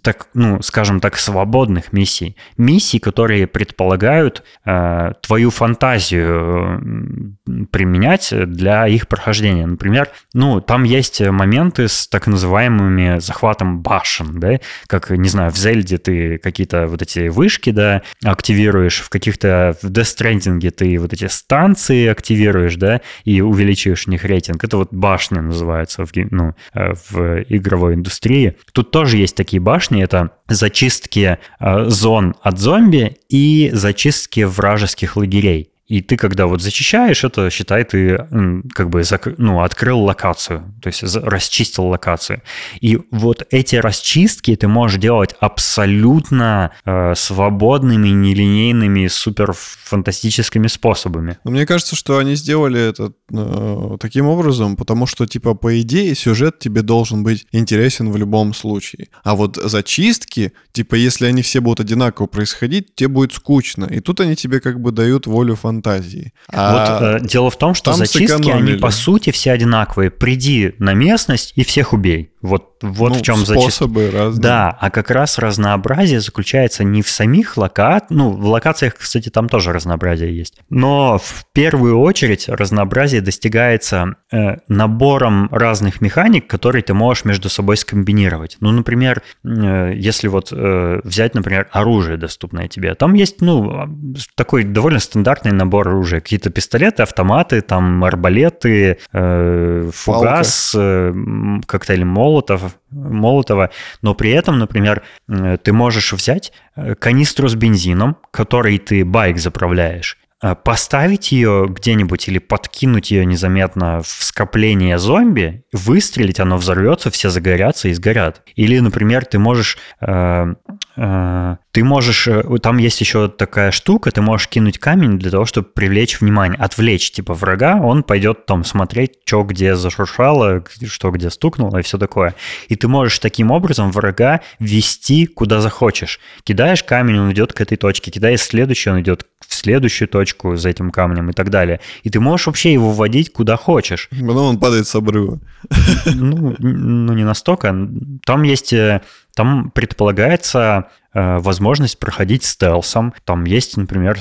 так, ну, скажем так, свободных миссий. Миссий, которые предполагают э, твою фантазию применять для их прохождения. Например, ну, там есть моменты с так называемыми захватом башен, да, как, не знаю, в Зельде ты какие-то вот эти вышки, да, активируешь, в каких-то, в Death Stranding ты вот эти станции активируешь, да, и увеличиваешь у них рейтинг. Это вот башни называются в, ну, э, в игровой индустрии. Тут тоже есть такие башни — это зачистки э, зон от зомби и зачистки вражеских лагерей. И ты, когда вот зачищаешь, это считай, ты как бы ну, открыл локацию, то есть расчистил локацию. И вот эти расчистки ты можешь делать абсолютно э, свободными, нелинейными, супер фантастическими способами. Но мне кажется, что они сделали это э, таким образом, потому что, типа, по идее, сюжет тебе должен быть интересен в любом случае. А вот зачистки, типа, если они все будут одинаково происходить, тебе будет скучно. И тут они тебе как бы дают волю фантазии фантазии. А вот э, дело в том, что зачистки, сэкономили. они по сути все одинаковые. Приди на местность и всех убей. Вот, вот ну, в чем способы зачистки. разные. Да, а как раз разнообразие заключается не в самих локациях, ну, в локациях, кстати, там тоже разнообразие есть, но в первую очередь разнообразие достигается э, набором разных механик, которые ты можешь между собой скомбинировать. Ну, например, э, если вот э, взять, например, оружие доступное тебе, там есть, ну, такой довольно стандартный набор оружия. Какие-то пистолеты, автоматы, там арбалеты, э, фугас, э, коктейль молотов, молотова. Но при этом, например, э, ты можешь взять э, канистру с бензином, который ты байк заправляешь, поставить ее где-нибудь или подкинуть ее незаметно в скопление зомби, выстрелить, оно взорвется, все загорятся и сгорят. Или, например, ты можешь... Э, э, ты можешь... Э, там есть еще такая штука, ты можешь кинуть камень для того, чтобы привлечь внимание, отвлечь типа врага, он пойдет там смотреть, что где зашуршало, что где стукнуло и все такое. И ты можешь таким образом врага вести куда захочешь. Кидаешь камень, он идет к этой точке, кидаешь следующий, он идет следующую точку за этим камнем и так далее. И ты можешь вообще его вводить куда хочешь. Потом он падает с обрыва. Ну, ну не настолько. Там есть, э, там предполагается э, возможность проходить стелсом. Там есть, например,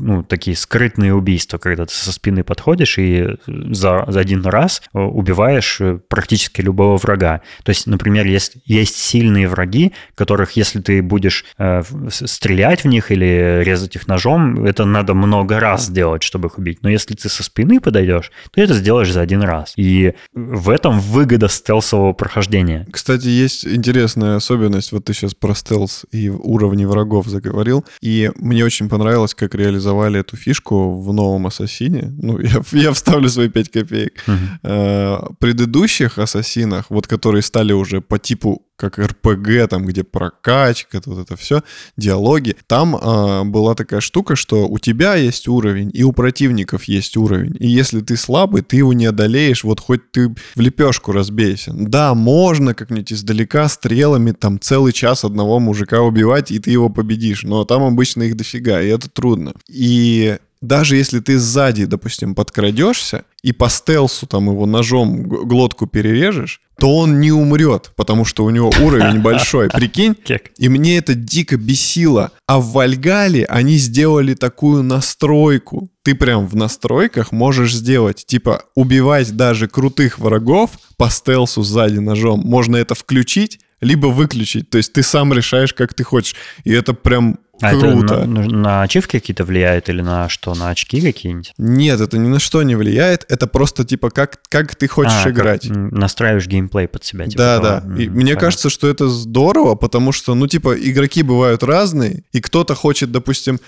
ну, такие скрытные убийства, когда ты со спины подходишь и за, за один раз э, убиваешь э, практически любого врага. То есть, например, есть, есть сильные враги, которых, если ты будешь э, стрелять в них или резать их ножом, это надо много раз сделать, чтобы их убить. Но если ты со спины подойдешь, то это сделаешь за один раз. И в этом выгода стелсового прохождения. Кстати, есть интересная особенность. Вот ты сейчас про стелс и уровни врагов заговорил. И мне очень понравилось, как реализовать реализовали эту фишку в новом Ассасине. Ну, я, я вставлю свои 5 копеек. Uh-huh. предыдущих Ассасинах, вот которые стали уже по типу как РПГ, там, где прокачка, вот это все, диалоги. Там э, была такая штука, что у тебя есть уровень, и у противников есть уровень. И если ты слабый, ты его не одолеешь, вот хоть ты в лепешку разбейся. Да, можно как-нибудь издалека стрелами там целый час одного мужика убивать, и ты его победишь, но там обычно их дофига, и это трудно. И даже если ты сзади, допустим, подкрадешься и по стелсу там его ножом глотку перережешь, то он не умрет, потому что у него уровень большой. Прикинь? И мне это дико бесило. А в Вальгале они сделали такую настройку. Ты прям в настройках можешь сделать, типа, убивать даже крутых врагов по стелсу сзади ножом. Можно это включить, либо выключить. То есть ты сам решаешь, как ты хочешь. И это прям А круто. это на, на ачивки какие-то влияет или на что? На очки какие-нибудь? Нет, это ни на что не влияет. Это просто типа как, как ты хочешь А, играть. настраиваешь геймплей под себя. типа Да, того. да. И М, мне понятно. кажется, что это здорово, потому что, ну, типа, игроки бывают разные, и кто-то хочет, допустим,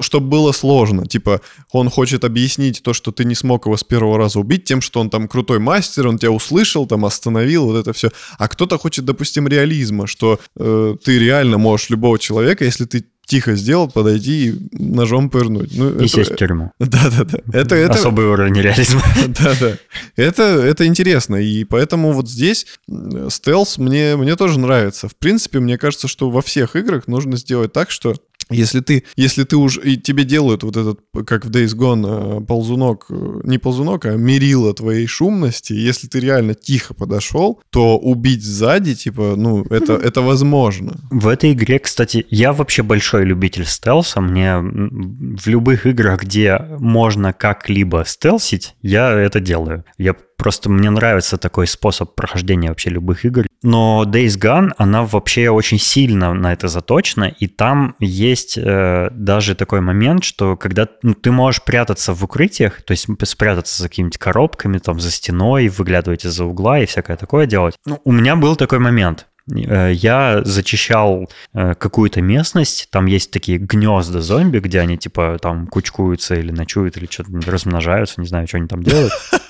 чтобы было сложно. Типа, он хочет объяснить то, что ты не смог его с первого раза убить, тем, что он там крутой мастер, он тебя услышал, там остановил, вот это все. А кто-то хочет, допустим, реализма, что э, ты реально можешь любого человека, если ты тихо сделал, подойди и ножом пырнуть. Ну, И это- сесть в тюрьму. Да-да-да. Это, это, Особый уровень реализма. да-да. Это, это интересно. И поэтому вот здесь м, стелс мне, мне тоже нравится. В принципе, мне кажется, что во всех играх нужно сделать так, что если ты, если ты уже, и тебе делают вот этот, как в Days Gone, э, ползунок, э, не ползунок, а мерило твоей шумности, если ты реально тихо подошел, то убить сзади, типа, ну, это, это возможно. В этой игре, кстати, я вообще большой любитель стелса. Мне в любых играх, где можно как-либо стелсить, я это делаю. Я просто мне нравится такой способ прохождения вообще любых игр. Но Days Gone, она вообще очень сильно на это заточена, и там есть э, даже такой момент, что когда ну, ты можешь прятаться в укрытиях, то есть спрятаться за какими-то коробками, там за стеной, выглядывать из-за угла и всякое такое делать. Ну, у меня был такой момент. Э, Я зачищал э, какую-то местность, там есть такие гнезда зомби, где они типа там кучкуются или ночуют, или что-то размножаются, не знаю, что они там делают.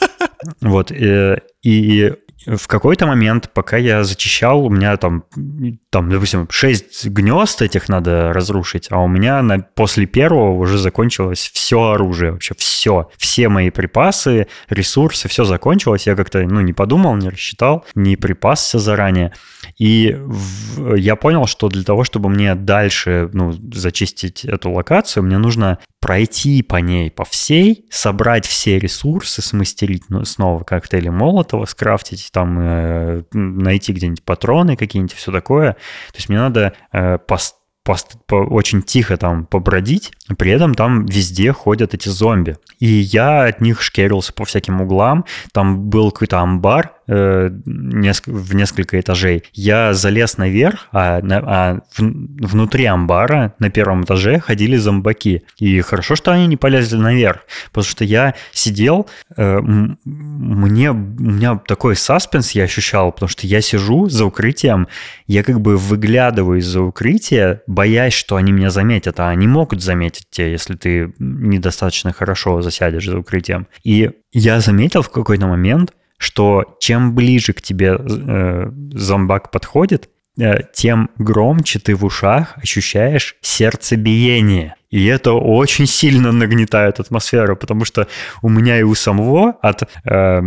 Вот, э, и в какой-то момент, пока я зачищал, у меня там, там, допустим, 6 гнезд этих надо разрушить, а у меня на, после первого уже закончилось все оружие, вообще все. Все мои припасы, ресурсы, все закончилось. Я как-то, ну, не подумал, не рассчитал, не припасся заранее. И в- я понял, что для того, чтобы мне дальше, ну, зачистить эту локацию, мне нужно пройти по ней, по всей, собрать все ресурсы, смастерить ну, снова коктейли Молотова, скрафтить, там э, найти где-нибудь патроны какие-нибудь, все такое. То есть мне надо э, пос- пос- по- очень тихо там побродить, при этом там везде ходят эти зомби. И я от них шкерился по всяким углам. Там был какой-то амбар э, в несколько этажей. Я залез наверх, а, на- а в- внутри амбара на первом этаже ходили зомбаки. И хорошо, что они не полезли наверх, потому что я сидел, э, мне, у меня такой саспенс я ощущал, потому что я сижу за укрытием, я как бы выглядываю из-за укрытия, боясь, что они меня заметят, а они могут заметить тебя, если ты недостаточно хорошо засядешь за укрытием. И я заметил в какой-то момент, что чем ближе к тебе э, зомбак подходит, э, тем громче ты в ушах ощущаешь сердцебиение. И это очень сильно нагнетает атмосферу, потому что у меня и у самого от... э,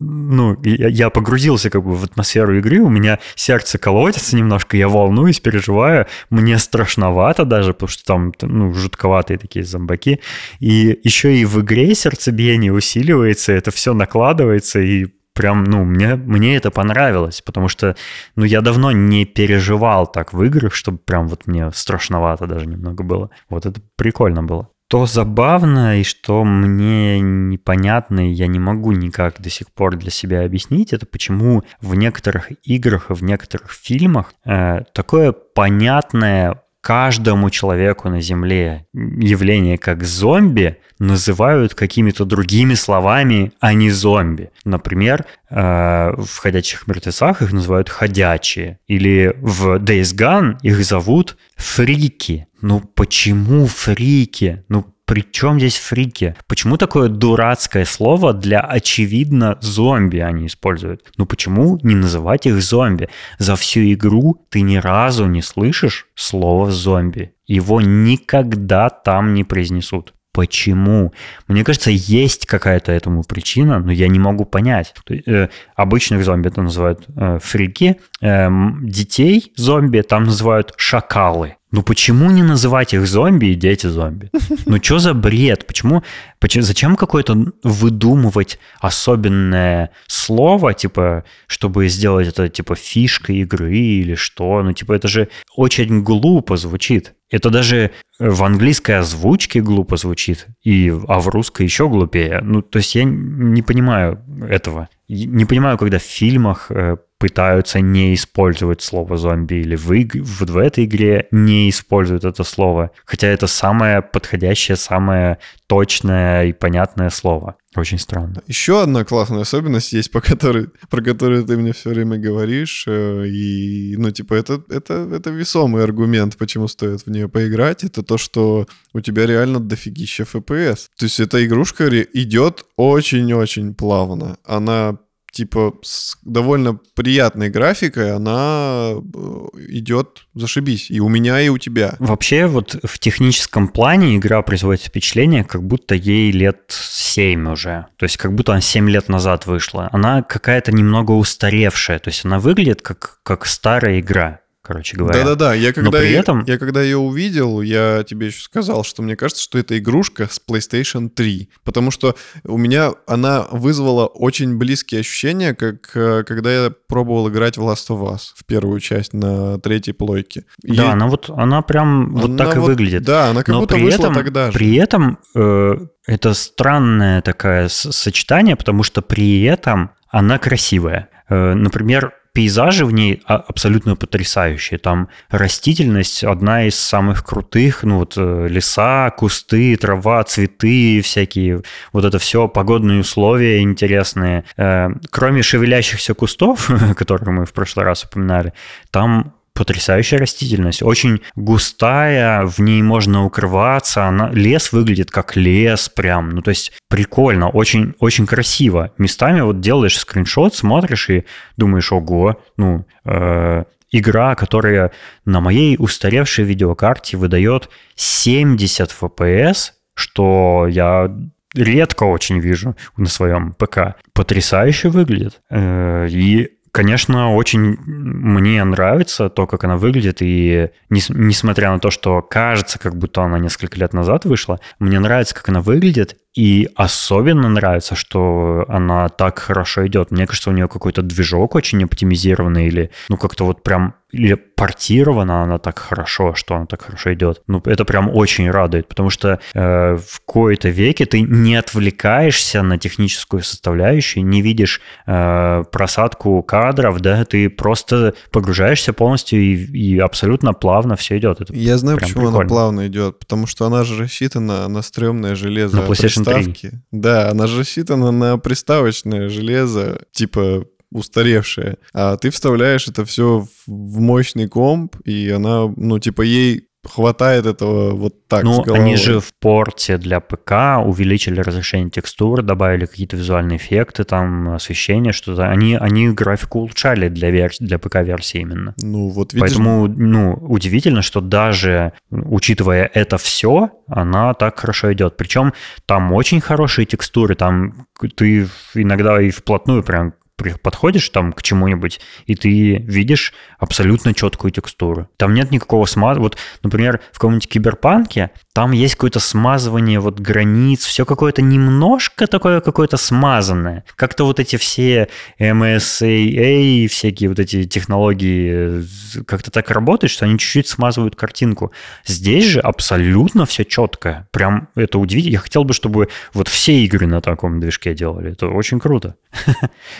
ну, я погрузился как бы в атмосферу игры, у меня сердце колотится немножко, я волнуюсь, переживаю, мне страшновато даже, потому что там, ну, жутковатые такие зомбаки. И еще и в игре сердцебиение усиливается, это все накладывается, и прям, ну, мне, мне это понравилось, потому что, ну, я давно не переживал так в играх, чтобы прям вот мне страшновато даже немного было. Вот это прикольно было. То забавно и что мне непонятно, и я не могу никак до сих пор для себя объяснить, это почему в некоторых играх и в некоторых фильмах э, такое понятное каждому человеку на Земле явление как зомби называют какими-то другими словами, а не зомби. Например, э, в «Ходячих мертвецах» их называют «ходячие». Или в Days Gone их зовут «фрики». Ну почему фрики? Ну при чем здесь фрики? Почему такое дурацкое слово для, очевидно, зомби они используют? Ну почему не называть их зомби? За всю игру ты ни разу не слышишь слово зомби. Его никогда там не произнесут. Почему? Мне кажется, есть какая-то этому причина, но я не могу понять. Есть, э, обычных зомби это называют э, фрики, эм, детей зомби там называют шакалы. Ну почему не называть их зомби и дети зомби? Ну что за бред? Почему, почему зачем какое-то выдумывать особенное слово, типа, чтобы сделать это типа фишкой игры или что? Ну типа это же очень глупо звучит. Это даже в английской озвучке глупо звучит, и, а в русской еще глупее. Ну, то есть я не понимаю этого. Не понимаю, когда в фильмах э, пытаются не использовать слово зомби или в, иг- в, в этой игре не используют это слово. Хотя это самое подходящее, самое точное и понятное слово. Очень странно. Еще одна классная особенность есть, по которой, про которую ты мне все время говоришь. э, И, ну, типа, это, это, это весомый аргумент, почему стоит в нее поиграть. Это то, что у тебя реально дофигища FPS. То есть эта игрушка идет очень-очень плавно. Она типа с довольно приятной графикой, она э, идет зашибись. И у меня, и у тебя. Вообще, вот в техническом плане игра производит впечатление, как будто ей лет 7 уже. То есть, как будто она 7 лет назад вышла. Она какая-то немного устаревшая. То есть, она выглядит как, как старая игра, короче говоря. Да-да-да, я когда, при я- этом- я когда ее увидел, я тебе еще сказал, что мне кажется, что это игрушка с PlayStation 3, потому что у меня она вызвала очень близкие ощущения, как э, когда я пробовал играть в Last of Us в первую часть на третьей плойке. И Да, она вот, она прям вот она так и вот- выглядит. Да, она как Но будто при вышла этом, тогда же. при этом э, это странное такое сочетание, потому что при этом она красивая. Э, например, пейзажи в ней а- абсолютно потрясающие. Там растительность одна из самых крутых, ну вот э, леса, кусты, трава, цветы всякие, вот это все, погодные условия интересные. Э, кроме шевелящихся кустов, которые мы в прошлый раз упоминали, там потрясающая растительность, очень густая, в ней можно укрываться, она, лес выглядит как лес прям, ну то есть прикольно, очень, очень красиво. Местами вот делаешь скриншот, смотришь и думаешь, ого, ну, э, игра, которая на моей устаревшей видеокарте выдает 70 FPS, что я редко очень вижу на своем ПК. Потрясающе выглядит. Э, И Конечно, очень мне нравится то, как она выглядит, и нес- несмотря на то, что кажется, как будто она несколько лет назад вышла, мне нравится, как она выглядит, и особенно нравится, что она так хорошо идет. Мне кажется, у нее какой-то движок очень оптимизированный, или ну как-то вот прям или портирована она так хорошо, что она так хорошо идет. Ну, это прям очень радует, потому что э, в кои-то веке ты не отвлекаешься на техническую составляющую, не видишь э, просадку кадров, да, ты просто погружаешься полностью и, и абсолютно плавно все идет. Это Я знаю, почему она прикольно. плавно идет, потому что она же рассчитана на стрёмное железо На PlayStation 3. приставки. Да, она же рассчитана на приставочное железо, типа устаревшее. А ты вставляешь это все в мощный комп, и она, ну, типа, ей хватает этого вот так Ну, они же в порте для ПК увеличили разрешение текстур, добавили какие-то визуальные эффекты, там освещение, что-то. Они, они графику улучшали для, вер... для ПК-версии именно. Ну, вот видишь, Поэтому, ну, удивительно, что даже учитывая это все, она так хорошо идет. Причем там очень хорошие текстуры, там ты иногда и вплотную прям подходишь там к чему-нибудь, и ты видишь абсолютно четкую текстуру. Там нет никакого смаза. Вот, например, в каком-нибудь киберпанке там есть какое-то смазывание вот границ, все какое-то немножко такое какое-то смазанное. Как-то вот эти все MSAA, всякие вот эти технологии э, как-то так работают, что они чуть-чуть смазывают картинку. Здесь же абсолютно все четко. Прям это удивительно. Я хотел бы, чтобы вот все игры на таком движке делали. Это очень круто.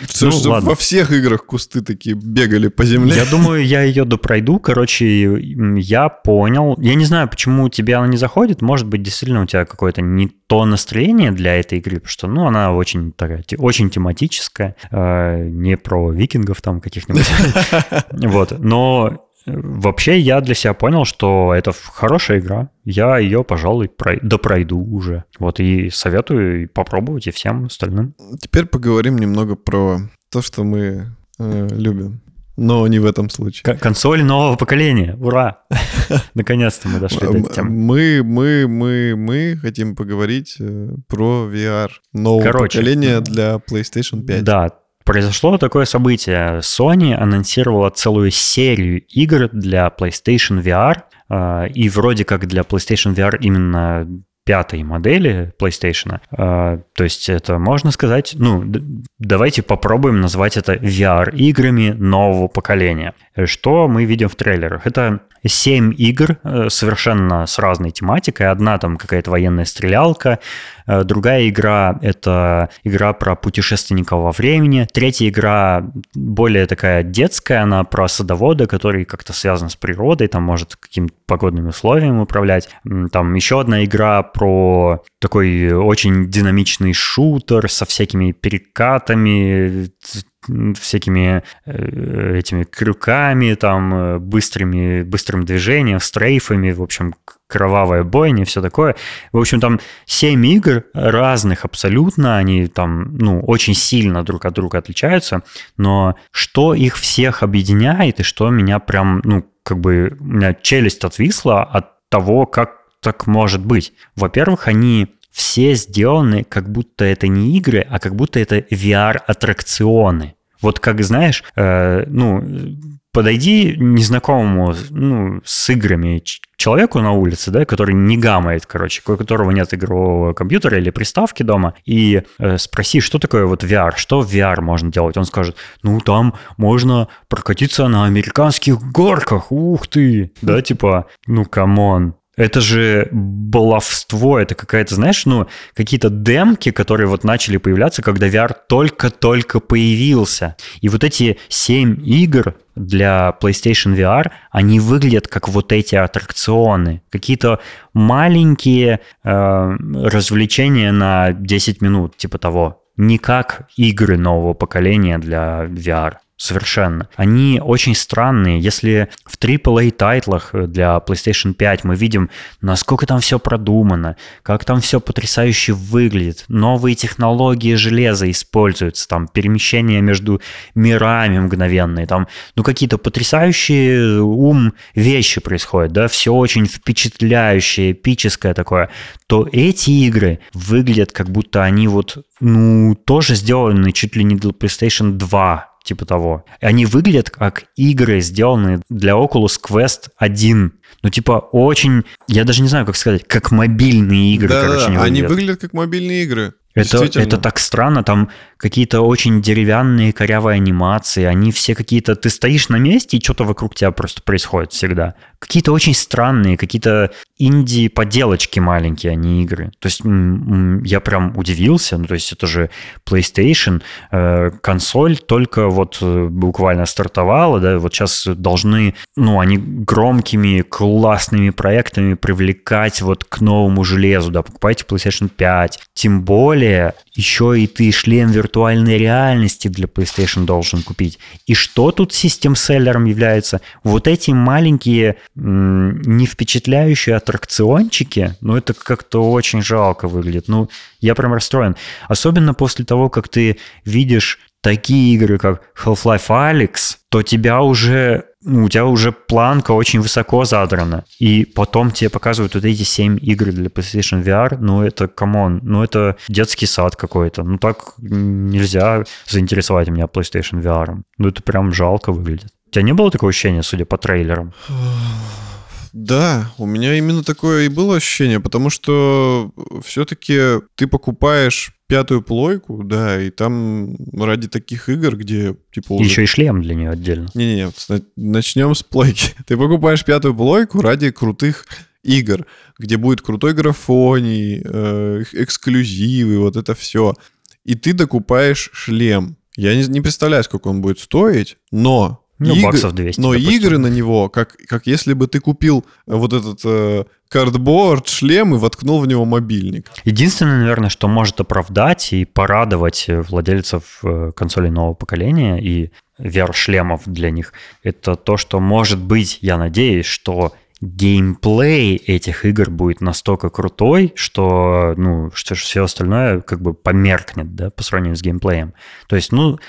Слушай, ну, чтобы ладно. во всех играх кусты такие бегали по земле. Я думаю, я ее допройду. Короче, я понял. Я не знаю, почему тебе она не заходит. Может быть, действительно у тебя какое-то не то настроение для этой игры, потому что, ну, она очень такая, очень тематическая, э, не про викингов там каких-нибудь. Вот, но э, Вообще, я для себя понял, что это хорошая игра. Я ее, пожалуй, прой- допройду уже. Вот, и советую попробовать и всем остальным. Теперь поговорим немного про то, что мы э, любим. Но не в этом случае. К- консоль нового поколения. Ура! Наконец-то мы дошли до этой темы. Мы, мы, мы, мы хотим поговорить э, про VR нового Короче, поколения для PlayStation 5. Да, произошло такое событие. Sony анонсировала целую серию игр для PlayStation VR, э, и вроде как для PlayStation VR именно пятой модели PlayStation. Э, то есть это можно сказать, ну, давайте попробуем назвать это VR-играми нового поколения. Что мы видим в трейлерах? Это 7 игр э, совершенно с разной тематикой. Одна там какая-то военная стрелялка, э, другая игра — это игра про путешественника во времени, третья игра более такая детская, она про садовода, который как-то связан с природой, там может каким-то погодными условиями управлять. Там еще одна игра про такой очень динамичный шутер со всякими перекатами, всякими э, этими крюками, там, э, быстрыми, быстрым движением, стрейфами, в общем, кровавая бойня, все такое. В общем, там семь игр разных абсолютно, они там, ну, очень сильно друг от друга отличаются, но что их всех объединяет и что меня прям, ну, как бы, у меня челюсть отвисла от того, как так может быть. Во-первых, они все сделаны, как будто это не игры, а как будто это VR-аттракционы. Вот как знаешь, э, ну, подойди незнакомому, ну, с играми человеку на улице, да, который не гамает, короче, у которого нет игрового компьютера или приставки дома, и э, спроси, что такое вот VR, что в VR можно делать. Он скажет, ну, там можно прокатиться на американских горках, ух ты, да, типа, ну, come on, это же баловство, это какая-то, знаешь, ну, какие-то демки, которые вот начали появляться, когда VR только-только появился. И вот эти семь игр для PlayStation VR, они выглядят как вот эти аттракционы. Какие-то маленькие э, развлечения на 10 минут, типа того. Не как игры нового поколения для VR совершенно. Они очень странные. Если в AAA тайтлах для PlayStation 5 мы видим, насколько там все продумано, как там все потрясающе выглядит, новые технологии железа используются, там перемещение между мирами мгновенные, там ну какие-то потрясающие ум вещи происходят, да, все очень впечатляющее, эпическое такое, то эти игры выглядят как будто они вот ну, тоже сделаны чуть ли не для PlayStation 2, типа того. И они выглядят как игры, сделанные для Oculus Quest 1. Ну, типа, очень, я даже не знаю, как сказать, как мобильные игры, да, короче, да, они выглядят как мобильные игры. Это, это так странно, там какие-то очень деревянные корявые анимации, они все какие-то... Ты стоишь на месте, и что-то вокруг тебя просто происходит всегда. Какие-то очень странные, какие-то инди-поделочки маленькие, а не игры. То есть я прям удивился, ну то есть это же PlayStation, э, консоль только вот э, буквально стартовала, да, вот сейчас должны, ну они громкими, классными проектами привлекать вот к новому железу, да, покупайте PlayStation 5, тем более еще и ты шлем виртуальной реальности для PlayStation должен купить. И что тут system-seller ом является? Вот эти маленькие, не впечатляющие аттракциончики, ну это как-то очень жалко выглядит. Ну, я прям расстроен. Особенно после того, как ты видишь такие игры, как Half-Life Alyx, то тебя уже, ну, у тебя уже планка очень высоко задрана. И потом тебе показывают вот эти 7 игр для PlayStation VR. Ну, это, come on, ну, это детский сад какой-то. Ну, так нельзя заинтересовать меня PlayStation VR. Ну, это прям жалко выглядит. У тебя не было такого ощущения, судя по трейлерам? Да, у меня именно такое и было ощущение, потому что все-таки ты покупаешь пятую плойку, да, и там ради таких игр, где типа уже... Еще и шлем для нее отдельно. Не-не-не, начнем с плойки. Ты покупаешь пятую плойку ради крутых игр, где будет крутой графоний, э, эксклюзивы, вот это все. И ты докупаешь шлем. Я не, не представляю, сколько он будет стоить, но ну, Иг... баксов 200. Но допустим. игры на него, как, как если бы ты купил вот этот э, картборд, шлем и воткнул в него мобильник. Единственное, наверное, что может оправдать и порадовать владельцев э, консолей нового поколения и VR-шлемов для них, это то, что, может быть, я надеюсь, что геймплей этих игр будет настолько крутой, что, ну, что все остальное как бы померкнет, да, по сравнению с геймплеем. То есть, ну,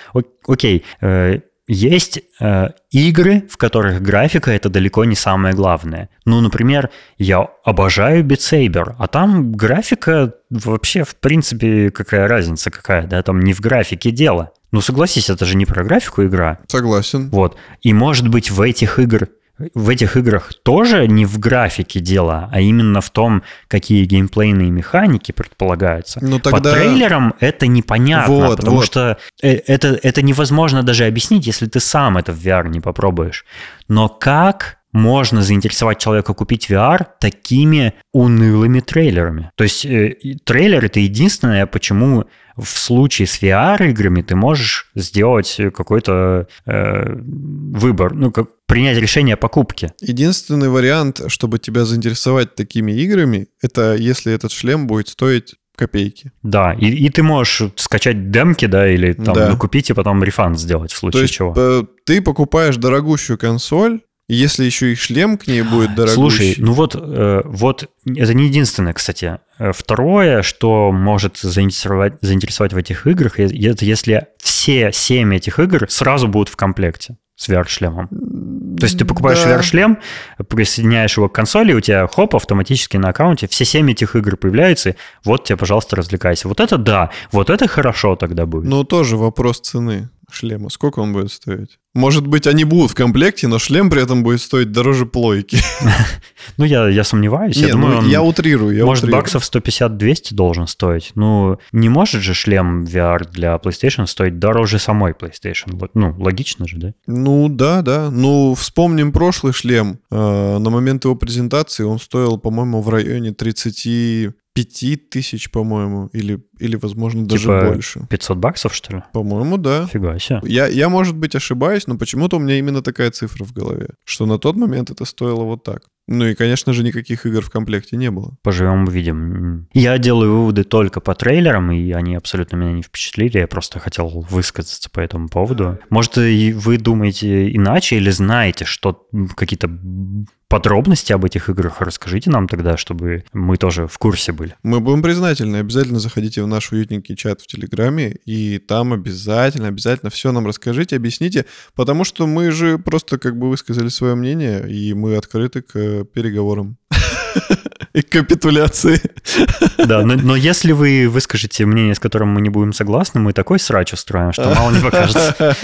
окей, э, есть э, игры, в которых графика это далеко не самое главное. Ну, например, я обожаю Beat Saber, а там графика вообще, в принципе, какая разница какая, да, там не в графике дело. Ну, согласись, это же не про графику игра. Согласен. Вот. И, может быть, в этих игр в этих играх тоже не в графике дело, а именно в том, какие геймплейные механики предполагаются. Ну, тогда... По трейлерам это непонятно, Вот, потому вот. что э, это, это невозможно даже объяснить, если ты сам это в VR не попробуешь. Но как можно заинтересовать человека купить VR такими унылыми трейлерами? То есть э, трейлер это единственное, почему в случае с VR-играми ты можешь сделать какой-то э, выбор, ну, как принять решение о покупке. Единственный вариант, чтобы тебя заинтересовать такими играми, это если этот шлем будет стоить копейки. Да, и, и ты можешь скачать демки, да, или там Да. купить и потом рефанд сделать в То случае есть чего. э, ты покупаешь дорогущую консоль, и если еще и шлем к ней будет дорогущий... Слушай, ну вот, э, вот это не единственное, кстати. Э, Второе, что может заинтересовать, заинтересовать в этих играх, это если все семь этих игр сразу будут в комплекте с VR-шлемом. То есть ты покупаешь Да. VR-шлем, присоединяешь его к консоли, у тебя хоп, автоматически на аккаунте все семь этих игр появляются, и вот тебе, пожалуйста, развлекайся. Вот это да, вот это хорошо тогда будет. Ну, тоже вопрос цены шлема. Сколько он будет стоить? Может быть, они будут в комплекте, но шлем при этом будет стоить дороже плойки. Ну, я, я сомневаюсь. Не, я думаю, ну, он, я утрирую, я может, утрирую. баксов 150-200 должен стоить. Ну, не может же шлем VR для PlayStation стоить дороже самой PlayStation. Ну, логично же, да? Ну, да, да. Ну, вспомним прошлый шлем. Э, На момент его презентации он стоил, по-моему, в районе 35 тысяч, по-моему, или, или, возможно, даже Типа- больше. 500 баксов, что ли? По-моему, да. Фига себе. Я, я, может быть, ошибаюсь, но почему-то у меня именно такая цифра в голове, что на тот момент это стоило вот так. Ну и, конечно же, никаких игр в комплекте не было. Поживем, увидим. Я делаю выводы только по трейлерам, и они абсолютно меня не впечатлили. Я просто хотел высказаться по этому поводу. Может, вы думаете иначе или знаете, что какие-то подробности об этих играх расскажите нам тогда, чтобы мы тоже в курсе были. Мы будем признательны. Обязательно заходите в наш уютненький чат в Телеграме, и там обязательно, обязательно все нам расскажите, объясните, потому что мы же просто как бы высказали свое мнение, и мы открыты к переговорам. И капитуляции. Да, но, но если вы выскажете мнение, с которым мы не будем согласны, мы такой срач устроим, что мало не покажется.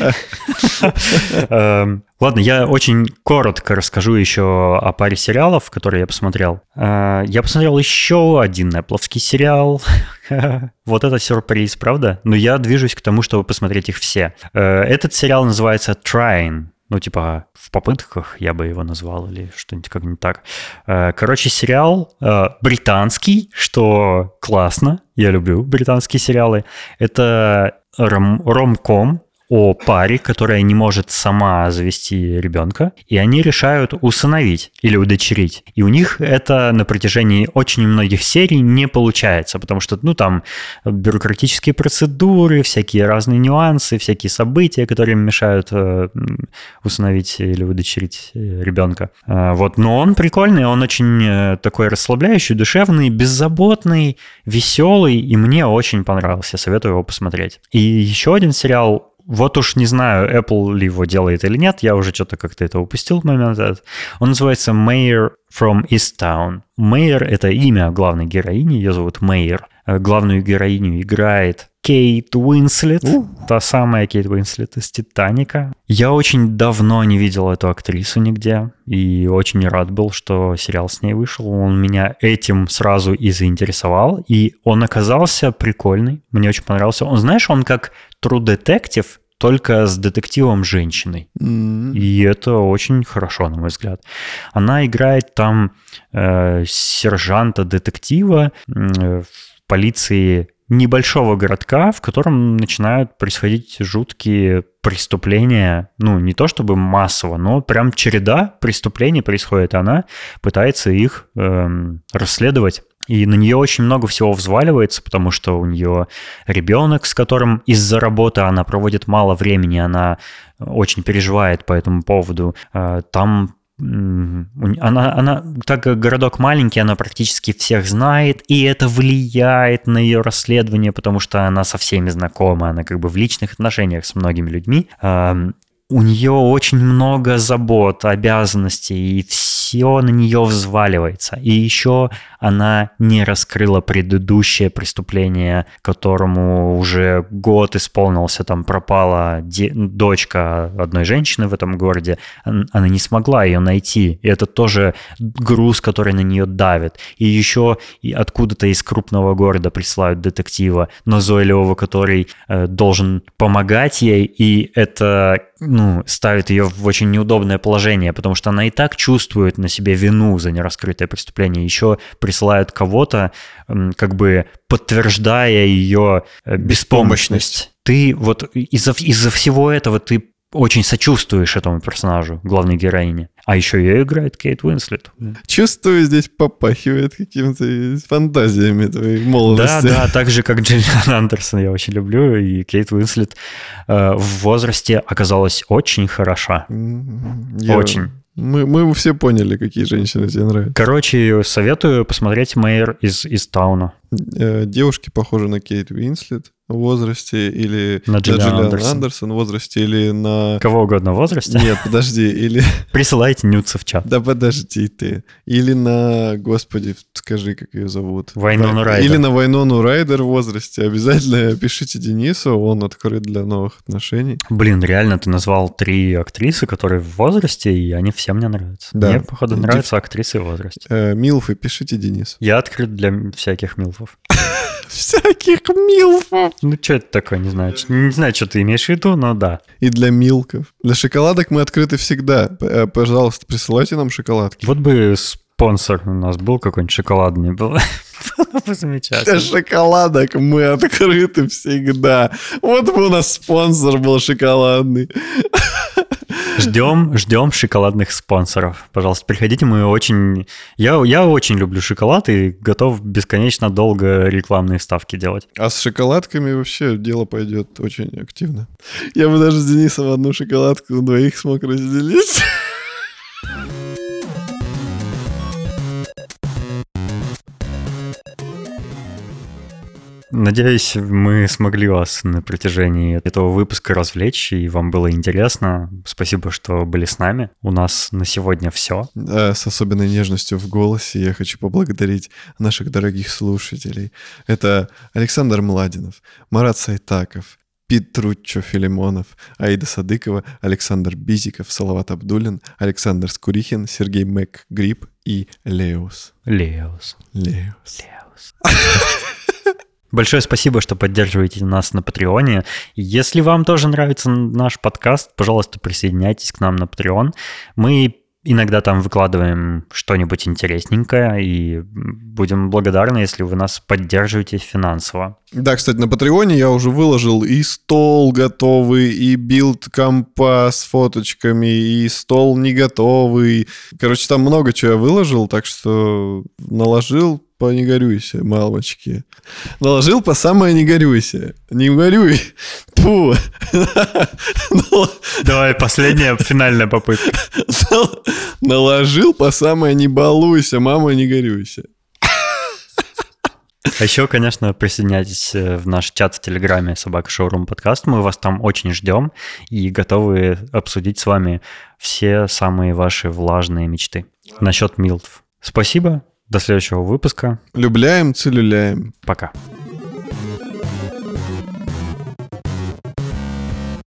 Эм, Ладно, я очень коротко расскажу еще о паре сериалов, которые я посмотрел. Э, Я посмотрел еще один Apple сериал. Вот это сюрприз, правда? Но я движусь к тому, чтобы посмотреть их все. Э, Этот сериал называется Trying. Ну, типа, в попытках я бы его назвал или что-нибудь как-нибудь так. Э, Короче, сериал э, британский, что классно. Я люблю британские сериалы. Это ром- ромком о паре, которая не может сама завести ребенка, и они решают усыновить или удочерить. И у них это на протяжении очень многих серий не получается, потому что, ну, там бюрократические процедуры, всякие разные нюансы, всякие события, которые им мешают э, усыновить или удочерить э, ребенка. Э, Вот, но он прикольный, он очень такой расслабляющий, душевный, беззаботный, веселый, и мне очень понравился, советую его посмотреть. И еще один сериал вот уж не знаю, Apple ли его делает или нет, я уже что-то как-то это упустил в момент этот. Он называется Mayor from Easttown. Мэйр — это имя главной героини, ее зовут Мэйр. Главную героиню играет Кейт Уинслет, та самая Кейт Уинслет из «Титаника». Я очень давно не видел эту актрису нигде, и очень рад был, что сериал с ней вышел. Он меня этим сразу и заинтересовал, и он оказался прикольный, мне очень понравился. Он, знаешь, он как True Detective, только с детективом женщиной. М. И это очень хорошо, на мой взгляд. Она играет там э, сержанта-детектива э, в полиции небольшого городка, в котором начинают происходить жуткие преступления, ну, не то чтобы массово, но прям череда преступлений происходит, она пытается их эм, расследовать. И на нее очень много всего взваливается, потому что у нее ребенок, с которым из-за работы она проводит мало времени, она очень переживает по этому поводу. Э, Там она, она, так как городок маленький, она практически всех знает, и это влияет на ее расследование, потому что она со всеми знакома, она как бы в личных отношениях с многими людьми. У нее очень много забот, обязанностей, и все все на нее взваливается. И еще она не раскрыла предыдущее преступление, которому уже год исполнился, там пропала де- дочка одной женщины в этом городе. Она не смогла ее найти. И это тоже груз, который на нее давит. И еще и откуда-то из крупного города присылают детектива назойливого, который э, должен помогать ей, и это ну, ставит ее в очень неудобное положение, потому что она и так чувствует на себе вину за нераскрытое преступление. Еще присылают кого-то, как бы подтверждая ее э, беспомощность. беспомощность. Ты вот из-за из всего этого ты очень сочувствуешь этому персонажу, главной героине. А еще ее играет Кейт Уинслет. Чувствую, здесь попахивает какими-то фантазиями твоей молодости. Да, да, так же, как Джиллиан Андерсон я очень люблю, и Кейт Уинслет э, в возрасте оказалась очень хороша. Я... Очень. Мы, мы все поняли, какие женщины тебе нравятся. Короче, советую посмотреть «Мэйр из, из Тауна». Э, девушки похожи на Кейт Уинслет возрасте или на Джиллиан, Андерсон. Андерсон возрасте или на... Кого угодно в возрасте? Нет, подожди, или... Присылайте нюцы в чат. Да подожди ты. Или на, господи, скажи, как ее зовут. Вайнону Райдер. Или на Вайнону Райдер в возрасте. Обязательно пишите Денису, он открыт для новых отношений. Блин, реально, ты назвал три актрисы, которые в возрасте, и они все мне нравятся. Да. Мне, походу, нравятся актрисы в возрасте. Э, Милфы, пишите Денис. Я открыт для всяких милфов. всяких милфов. Ну, что это такое, не знаю. Не знаю, что ты имеешь в виду, но да. И для милков. Для шоколадок мы открыты всегда. Э, пожалуйста, присылайте нам шоколадки. Вот бы спонсор у нас был какой-нибудь шоколадный. Было бы замечательно. Для шоколадок мы открыты всегда. Вот бы у нас спонсор был шоколадный. Ждем, ждем шоколадных спонсоров. Пожалуйста, приходите, мы очень... Я, я очень люблю шоколад и готов бесконечно долго рекламные ставки делать. А с шоколадками вообще дело пойдет очень активно. Я бы даже с Денисом одну шоколадку у двоих смог разделить. Надеюсь, мы смогли вас на протяжении этого выпуска развлечь, и вам было интересно. Спасибо, что были с нами. У нас на сегодня все. С особенной нежностью в голосе я хочу поблагодарить наших дорогих слушателей. Это Александр Младинов, Марат Сайтаков, Петруччо Филимонов, Аида Садыкова, Александр Бизиков, Салават Абдулин, Александр Скурихин, Сергей Мэк Гриб и Леус. Леус. Леус. Леус. Большое спасибо, что поддерживаете нас на Патреоне. Если вам тоже нравится наш подкаст, пожалуйста, присоединяйтесь к нам на Patreon. Мы иногда там выкладываем что-нибудь интересненькое, и будем благодарны, если вы нас поддерживаете финансово. Да, кстати, на Патреоне я уже выложил и стол готовый, и build компа с фоточками, и стол не готовый. Короче, там много чего я выложил, так что наложил, по не горюйся, мамочки. Наложил по самое не горюйся. Не горюй. Фу. Давай, последняя финальная попытка. Наложил по самое не балуйся, мама не горюйся. А еще, конечно, присоединяйтесь э, в наш чат в Телеграме «Собака Шоурум Подкаст». Мы вас там очень ждем и готовы обсудить с вами все самые ваши влажные мечты. Насчет милтов. Спасибо. До следующего выпуска. Любляем, целюляем. Пока.